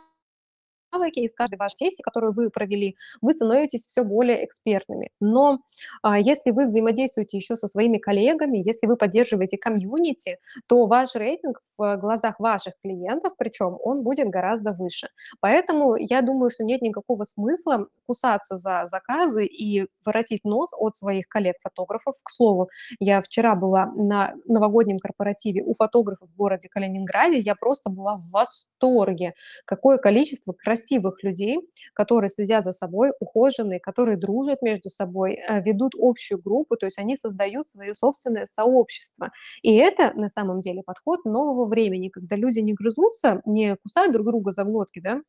и с каждой вашей сессии, которую вы провели, вы становитесь всё более экспертными. Но, а, если вы взаимодействуете еще со своими коллегами, если вы поддерживаете комьюнити, то ваш рейтинг в глазах ваших клиентов, причем, он будет гораздо выше. Поэтому я думаю, что нет никакого смысла кусаться за заказы и воротить нос от своих коллег-фотографов. К слову, я вчера была на новогоднем корпоративе у фотографов в городе Калининграде, я просто была в восторге, какое количество красивых людей, которые следят за собой, ухоженные, которые дружат между собой, э, ведут общую группу, то есть они создают свое собственное сообщество. И это на самом деле подход нового времени, когда люди не грызутся, не кусают друг друга за глотки, да,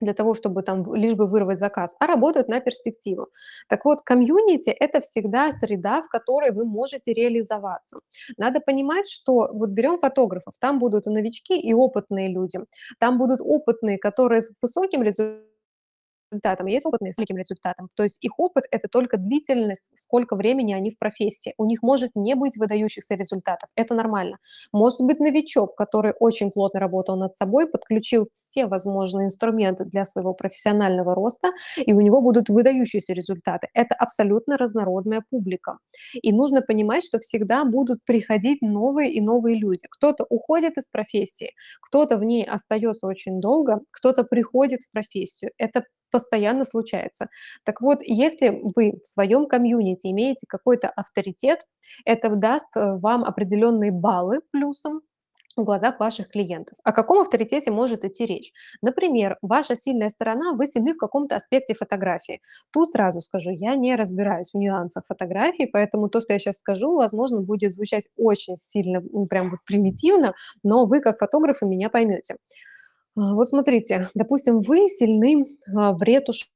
для того, чтобы там лишь бы вырвать заказ, а работают на перспективу. Так вот, комьюнити- это всегда среда, в которой вы можете реализоваться. Надо понимать, что вот берем фотографов, там будут и новички, и опытные люди, там будут опытные, которые с высоким резу результатом, есть опытные с неким результатом. То есть их опыт- это только длительность, сколько времени они в профессии. У них может не быть выдающихся результатов, это нормально. Может быть новичок, который очень плотно работал над собой, подключил все возможные инструменты для своего профессионального роста, и у него будут выдающиеся результаты. Это абсолютно разнородная публика. И нужно понимать, что всегда будут приходить новые и новые люди. Кто-то уходит из профессии, кто-то в ней остается очень долго, кто-то приходит в профессию. Это постоянно случается. Так вот, если вы в своем комьюнити имеете какой-то авторитет, это даст э, вам определенные баллы плюсом в глазах ваших клиентов. О каком авторитете может идти речь? Например, ваша сильная сторона, вы сильны в каком-то аспекте фотографии. Тут сразу скажу, я не разбираюсь в нюансах фотографии, поэтому то, что я сейчас скажу, возможно, будет звучать очень сильно, прям вот примитивно, но вы как фотографы меня поймете. А, вот смотрите, допустим, вы сильны, а, в ретуши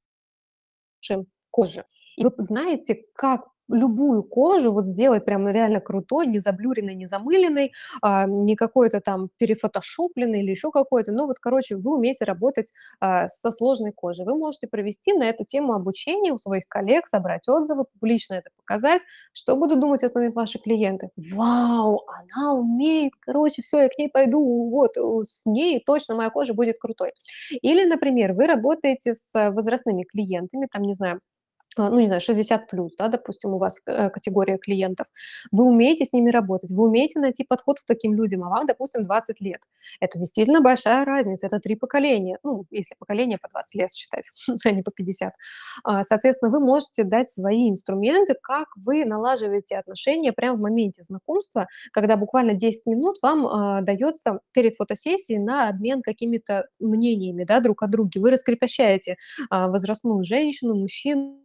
кожи. И вы знаете, как любую кожу вот сделать прям реально крутой, не заблюренной, не замыленной, а, не какой-то там перефотошопленной или еще какой-то. Ну вот, короче, вы умеете работать а, со сложной кожей. Вы можете провести на эту тему обучение у своих коллег, собрать отзывы, публично это показать. Что будут думать в этот момент ваши клиенты? Вау, она умеет, короче, все, я к ней пойду, вот, с ней точно моя кожа будет крутой. Или, например, вы работаете с возрастными клиентами, там, не знаю, ну, не знаю, 60 плюс, да, допустим, у вас э, категория клиентов, вы умеете с ними работать, вы умеете найти подход к таким людям, а вам, допустим, 20 лет. Это действительно большая разница, это три поколения, ну, если поколение по 20 лет считать, а не по 50. А, Соответственно, вы можете дать свои инструменты, как вы налаживаете отношения прямо в моменте знакомства, когда буквально 10 минут вам а, дается перед фотосессией на обмен какими-то мнениями, да, друг о друге. Вы раскрепощаете а, возрастную женщину, мужчину,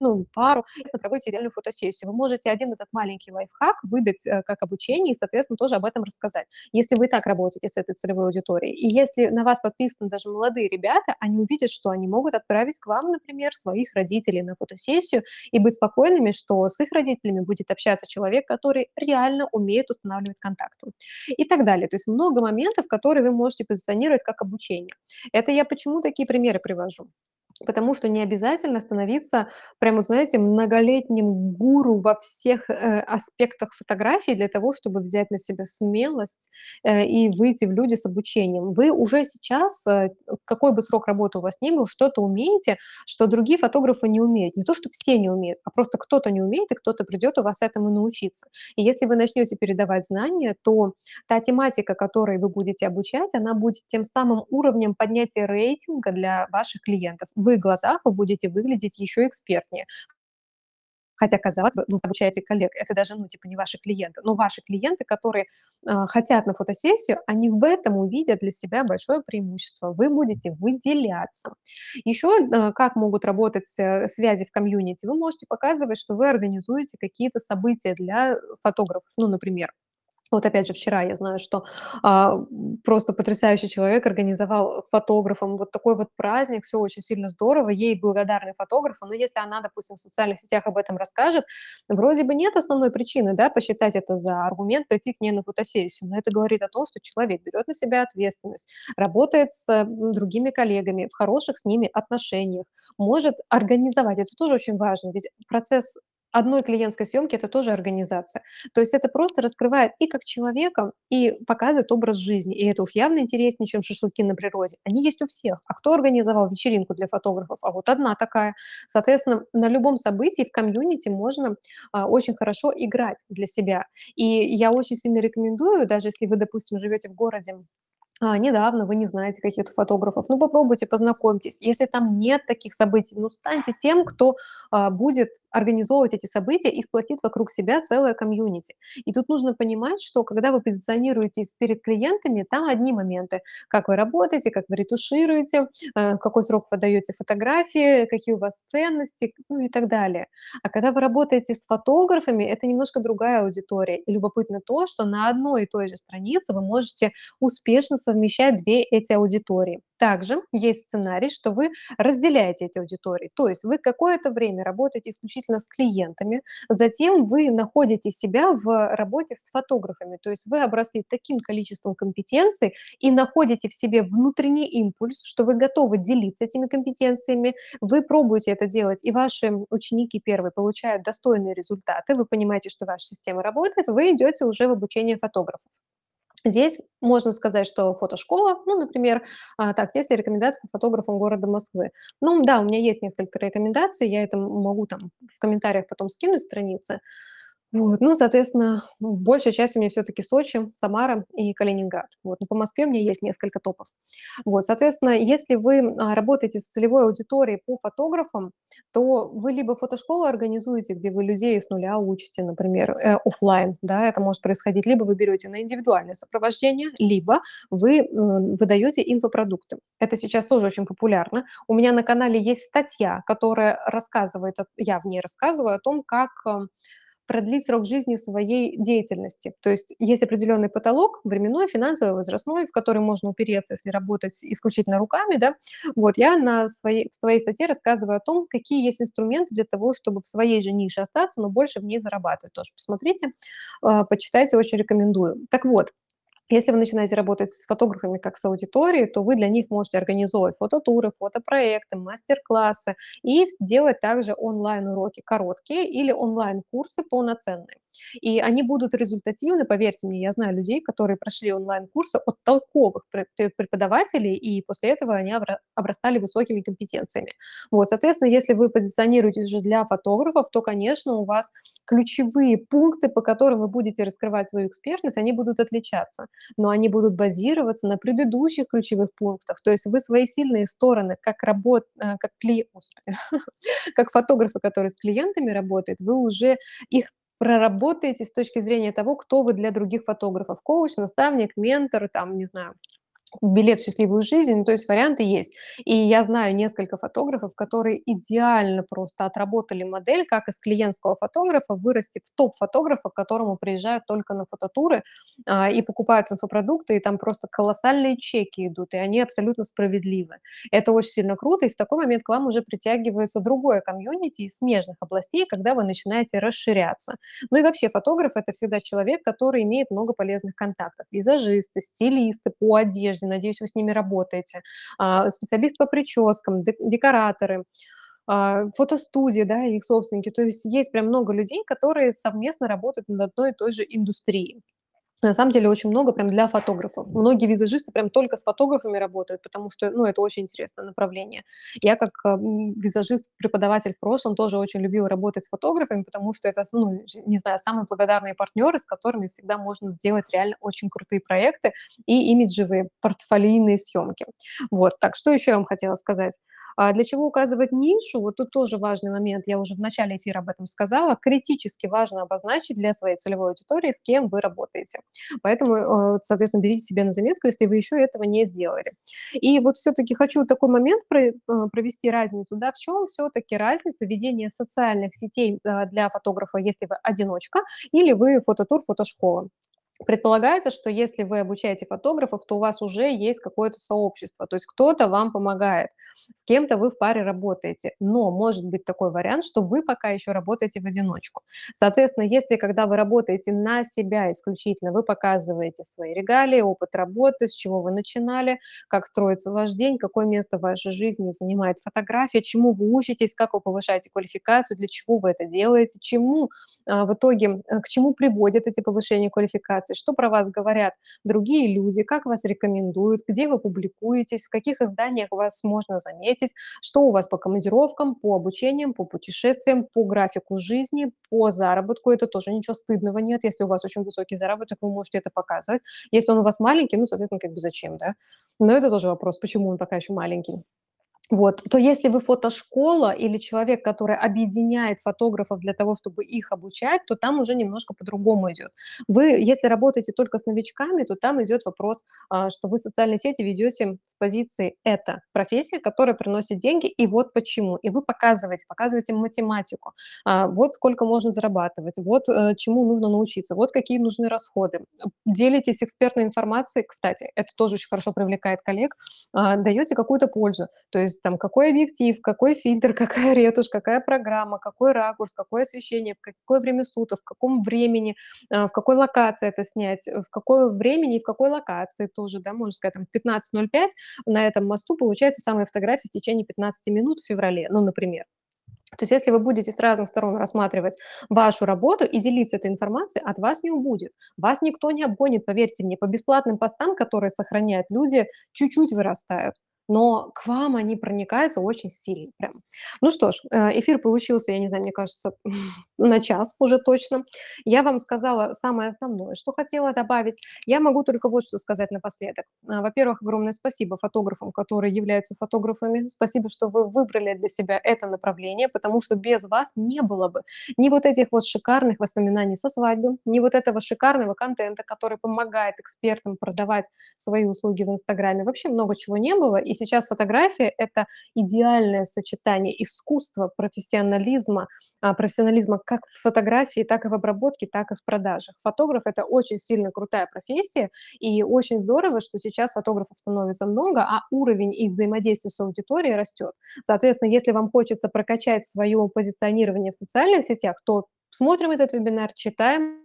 ну, пару, если проводите идеальную фотосессию. Вы можете один этот маленький лайфхак выдать э, как обучение и, соответственно, тоже об этом рассказать. Если вы так работаете с этой целевой аудиторией, и если на вас подписаны даже молодые ребята, они увидят, что они могут отправить к вам, например, своих родителей на фотосессию и быть спокойными, что с их родителями будет общаться человек, который реально умеет устанавливать контакты и так далее. То есть много моментов, которые вы можете позиционировать как обучение. Это я почему такие примеры привожу? Потому что не обязательно становиться прям, вот знаете, многолетним гуру во всех, э, аспектах фотографии для того, чтобы взять на себя смелость, э, и выйти в люди с обучением. Вы уже сейчас, э, какой бы срок работы у вас ни был, что-то умеете, что другие фотографы не умеют. Не то, что все не умеют, а просто кто-то не умеет, и кто-то придет у вас этому научиться. И если вы начнете передавать знания, то та тематика, которой вы будете обучать, она будет тем самым уровнем поднятия рейтинга для ваших клиентов в их глазах вы будете выглядеть еще экспертнее. Хотя, казалось бы, вы обучаете коллег, это даже, ну, типа, не ваши клиенты, но ваши клиенты, которые э, хотят на фотосессию, они в этом увидят для себя большое преимущество. Вы будете выделяться. Еще э, как могут работать э, связи в комьюнити? Вы можете показывать, что вы организуете какие-то события для фотографов, ну, например, вот опять же вчера я знаю, что, а, просто потрясающий человек организовал фотографам вот такой вот праздник, все очень сильно здорово, ей благодарны фотографу. Но если она, допустим, в социальных сетях об этом расскажет, вроде бы нет основной причины, да, посчитать это за аргумент, прийти к ней на фотосессию. Но это говорит о том, что человек берет на себя ответственность, работает с, другими коллегами в хороших с ними отношениях, может организовать. Это тоже очень важно, ведь процесс одной клиентской съемки- это тоже организация. То есть это просто раскрывает и как человека, и показывает образ жизни. И это уж явно интереснее, чем шашлыки на природе. Они есть у всех. А кто организовал вечеринку для фотографов? А вот одна такая. Соответственно, на любом событии в комьюнити можно а, очень хорошо играть для себя. И я очень сильно рекомендую, даже если вы, допустим, живете в городе а, недавно вы не знаете каких-то фотографов, ну попробуйте, познакомьтесь. Если там нет таких событий, ну станьте тем, кто а, будет организовывать эти события и сплотит вокруг себя целое комьюнити. И тут нужно понимать, что когда вы позиционируетесь перед клиентами, там одни моменты, как вы работаете, как вы ретушируете, в какой срок вы даете фотографии, какие у вас ценности, ну и так далее. А когда вы работаете с фотографами, это немножко другая аудитория. И любопытно то, что на одной и той же странице вы можете успешно совмещать 2 эти аудитории. Также есть сценарий, что вы разделяете эти аудитории. То есть вы какое-то время работаете исключительно с клиентами, затем вы находите себя в работе с фотографами. То есть вы обросли таким количеством компетенций и находите в себе внутренний импульс, что вы готовы делиться этими компетенциями. Вы пробуете это делать, и ваши ученики первые получают достойные результаты. Вы понимаете, что ваша система работает, вы идете уже в обучение фотографов. Здесь можно сказать, что фотошкола, ну, например, а, так, если рекомендации по фотографам города Москвы. Ну да, у меня есть несколько рекомендаций, я это могу там в комментариях потом скинуть страницы. Вот, ну, соответственно, ну, большая часть у меня все-таки Сочи, Самара и Калининград. Вот, но по Москве у меня есть несколько топов. Вот, соответственно, если вы а, работаете с целевой аудиторией по фотографам, то вы либо фотошколу организуете, где вы людей с нуля учите, например, э, оффлайн, да, это может происходить, либо вы берете на индивидуальное сопровождение, либо вы м, выдаете инфопродукты. Это сейчас тоже очень популярно. У меня на канале есть статья, которая рассказывает, я в ней рассказываю о том, как э, продлить срок жизни своей деятельности. То есть есть определенный потолок временной, финансовый, возрастной, в который можно упереться, если работать исключительно руками. Да? Вот, я на своей, в своей статье рассказываю о том, какие есть инструменты для того, чтобы в своей же нише остаться, но больше в ней зарабатывать. Тоже посмотрите, э, почитайте, очень рекомендую. Так вот, если вы начинаете работать с фотографами как с аудиторией, то вы для них можете организовывать фототуры, фотопроекты, мастер-классы и делать также онлайн-уроки короткие или онлайн-курсы полноценные. И они будут результативны, поверьте мне, я знаю людей, которые прошли онлайн-курсы от толковых пре- пре- преподавателей, и после этого они обра- обрастали высокими компетенциями. Вот, соответственно, если вы позиционируетесь уже для фотографов, то, конечно, у вас ключевые пункты, по которым вы будете раскрывать свою экспертность, они будут отличаться но они будут базироваться на предыдущих ключевых пунктах. То есть вы свои сильные стороны, как работ, э, как кли, как фотографы, которые с клиентами работают, вы уже их проработаете с точки зрения того, кто вы для других фотографов. Коуч, наставник, ментор, там, не знаю, Билет в счастливую жизнь, то есть варианты есть. И я знаю несколько фотографов, которые идеально просто отработали модель, как из клиентского фотографа вырасти в топ-фотографа, к которому приезжают только на фототуры а, и покупают инфопродукты, и там просто колоссальные чеки идут, и они абсолютно справедливы. Это очень сильно круто, и в такой момент к вам уже притягивается другое комьюнити из смежных областей, когда вы начинаете расширяться. Ну и вообще фотограф– это всегда человек, который имеет много полезных контактов. Визажисты, стилисты по одежде, надеюсь, вы с ними работаете, а, специалист по прическам, дек- декораторы, а, фотостудии, да, их собственники. То есть есть прям много людей, которые совместно работают над одной и той же индустрией. На самом деле очень много прям для фотографов. Многие визажисты прям только с фотографами работают, потому что, ну, это очень интересное направление. Я как а, м, визажист, преподаватель в прошлом тоже очень любила работать с фотографами, потому что это, ну, не знаю, самые благодарные партнеры, с которыми всегда можно сделать реально очень крутые проекты и имиджевые портфолийные съемки. Вот, так, что еще я вам хотела сказать? А для чего указывать нишу? Вот тут тоже важный момент, я уже в начале эфира об этом сказала. Критически важно обозначить для своей целевой аудитории, с кем вы работаете. Поэтому, э, соответственно, берите себе на заметку, если вы еще этого не сделали. И вот все-таки хочу такой момент э, провести разницу. Да, в чем все-таки разница ведения социальных сетей э, для фотографа, если вы одиночка, или вы фототур, фотошкола? Предполагается, что если вы обучаете фотографов, то у вас уже есть какое-то сообщество, то есть кто-то вам помогает, с кем-то вы в паре работаете. Но может быть такой вариант, что вы пока еще работаете в одиночку. Соответственно, если когда вы работаете на себя исключительно, вы показываете свои регалии, опыт работы, с чего вы начинали, как строится ваш день, какое место в вашей жизни занимает фотография, чему вы учитесь, как вы повышаете квалификацию, для чего вы это делаете, чему а, в итоге, э, к чему приводят эти повышения квалификации, что про вас говорят другие люди, как вас рекомендуют, где вы публикуетесь, в каких изданиях вас можно заметить, что у вас по командировкам, по обучениям, по путешествиям, по графику жизни, по заработку. Это тоже ничего стыдного нет. Если у вас очень высокий заработок, вы можете это показывать. Если он у вас маленький, ну, соответственно, как бы зачем, да? Но это тоже вопрос, почему он пока еще маленький. Вот, то если вы фотошкола или человек, который объединяет фотографов для того, чтобы их обучать, то там уже немножко по-другому идет. Вы, если работаете только с новичками, то там идет вопрос, а, что вы социальные сети ведете с позиции "это профессия, которая приносит деньги, и вот почему". И вы показываете, показываете математику. А, вот сколько можно зарабатывать, вот, э, чему нужно научиться, вот какие нужны расходы. Делитесь экспертной информацией, кстати, это тоже очень хорошо привлекает коллег, а, даете какую-то пользу. То есть там какой объектив, какой фильтр, какая ретушь, какая программа, какой ракурс, какое освещение, в какое время суток, в каком времени, а, в какой локации это снять, э, в какое времени и в какой локации тоже, да, можно сказать, там, в 15:05 на этом мосту получается самая фотография в течение 15 минут в феврале, ну, например. То есть если вы будете с разных сторон рассматривать вашу работу и делиться этой информацией, от вас не убудет. Вас никто не обгонит, поверьте мне. По бесплатным постам, которые сохраняют люди, чуть-чуть вырастают, но к вам они проникаются очень сильно прям. Ну что ж, э, эфир получился, я не знаю, мне кажется, на час уже точно. Я вам сказала самое основное, что хотела добавить. Я могу только вот что сказать напоследок. А, во-первых, огромное спасибо фотографам, которые являются фотографами. Спасибо, что вы выбрали для себя это направление, потому что без вас не было бы ни вот этих вот шикарных воспоминаний со свадьбы, ни вот этого шикарного контента, который помогает экспертам продавать свои услуги в "Инстаграме". Вообще много чего не было, и сейчас фотография- это идеальное сочетание искусства, профессионализма, а, профессионализма как в фотографии, так и в обработке, так и в продажах. Фотограф- это очень сильно крутая профессия, и очень здорово, что сейчас фотографов становится много, а уровень их взаимодействия с аудиторией растет. Соответственно, если вам хочется прокачать свое позиционирование в социальных сетях, то смотрим этот вебинар, читаем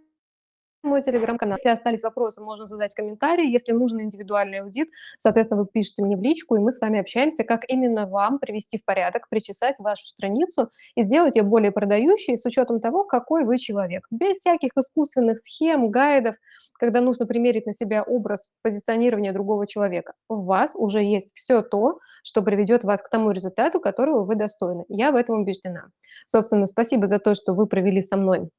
мой телеграм-канал. Если остались вопросы, можно задать комментарии. Если нужен индивидуальный аудит, соответственно, вы пишите мне в личку, и мы с вами общаемся, как именно вам привести в порядок, причесать вашу страницу и сделать ее более продающей с учетом того, какой вы человек. Без всяких искусственных схем, гайдов, когда нужно примерить на себя образ позиционирования другого человека. У вас уже есть всё то, что приведет вас к тому результату, которого вы достойны. Я в этом убеждена. Собственно, спасибо за то, что вы провели со мной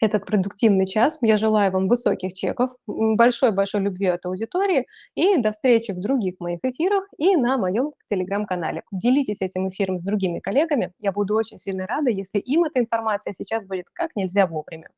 этот продуктивный час. Я желаю вам высоких чеков, большой-большой любви от аудитории, и до встречи в других моих эфирах и на моем телеграм-канале. Делитесь этим эфиром с другими коллегами. Я буду очень сильно рада, если им эта информация сейчас будет как нельзя вовремя.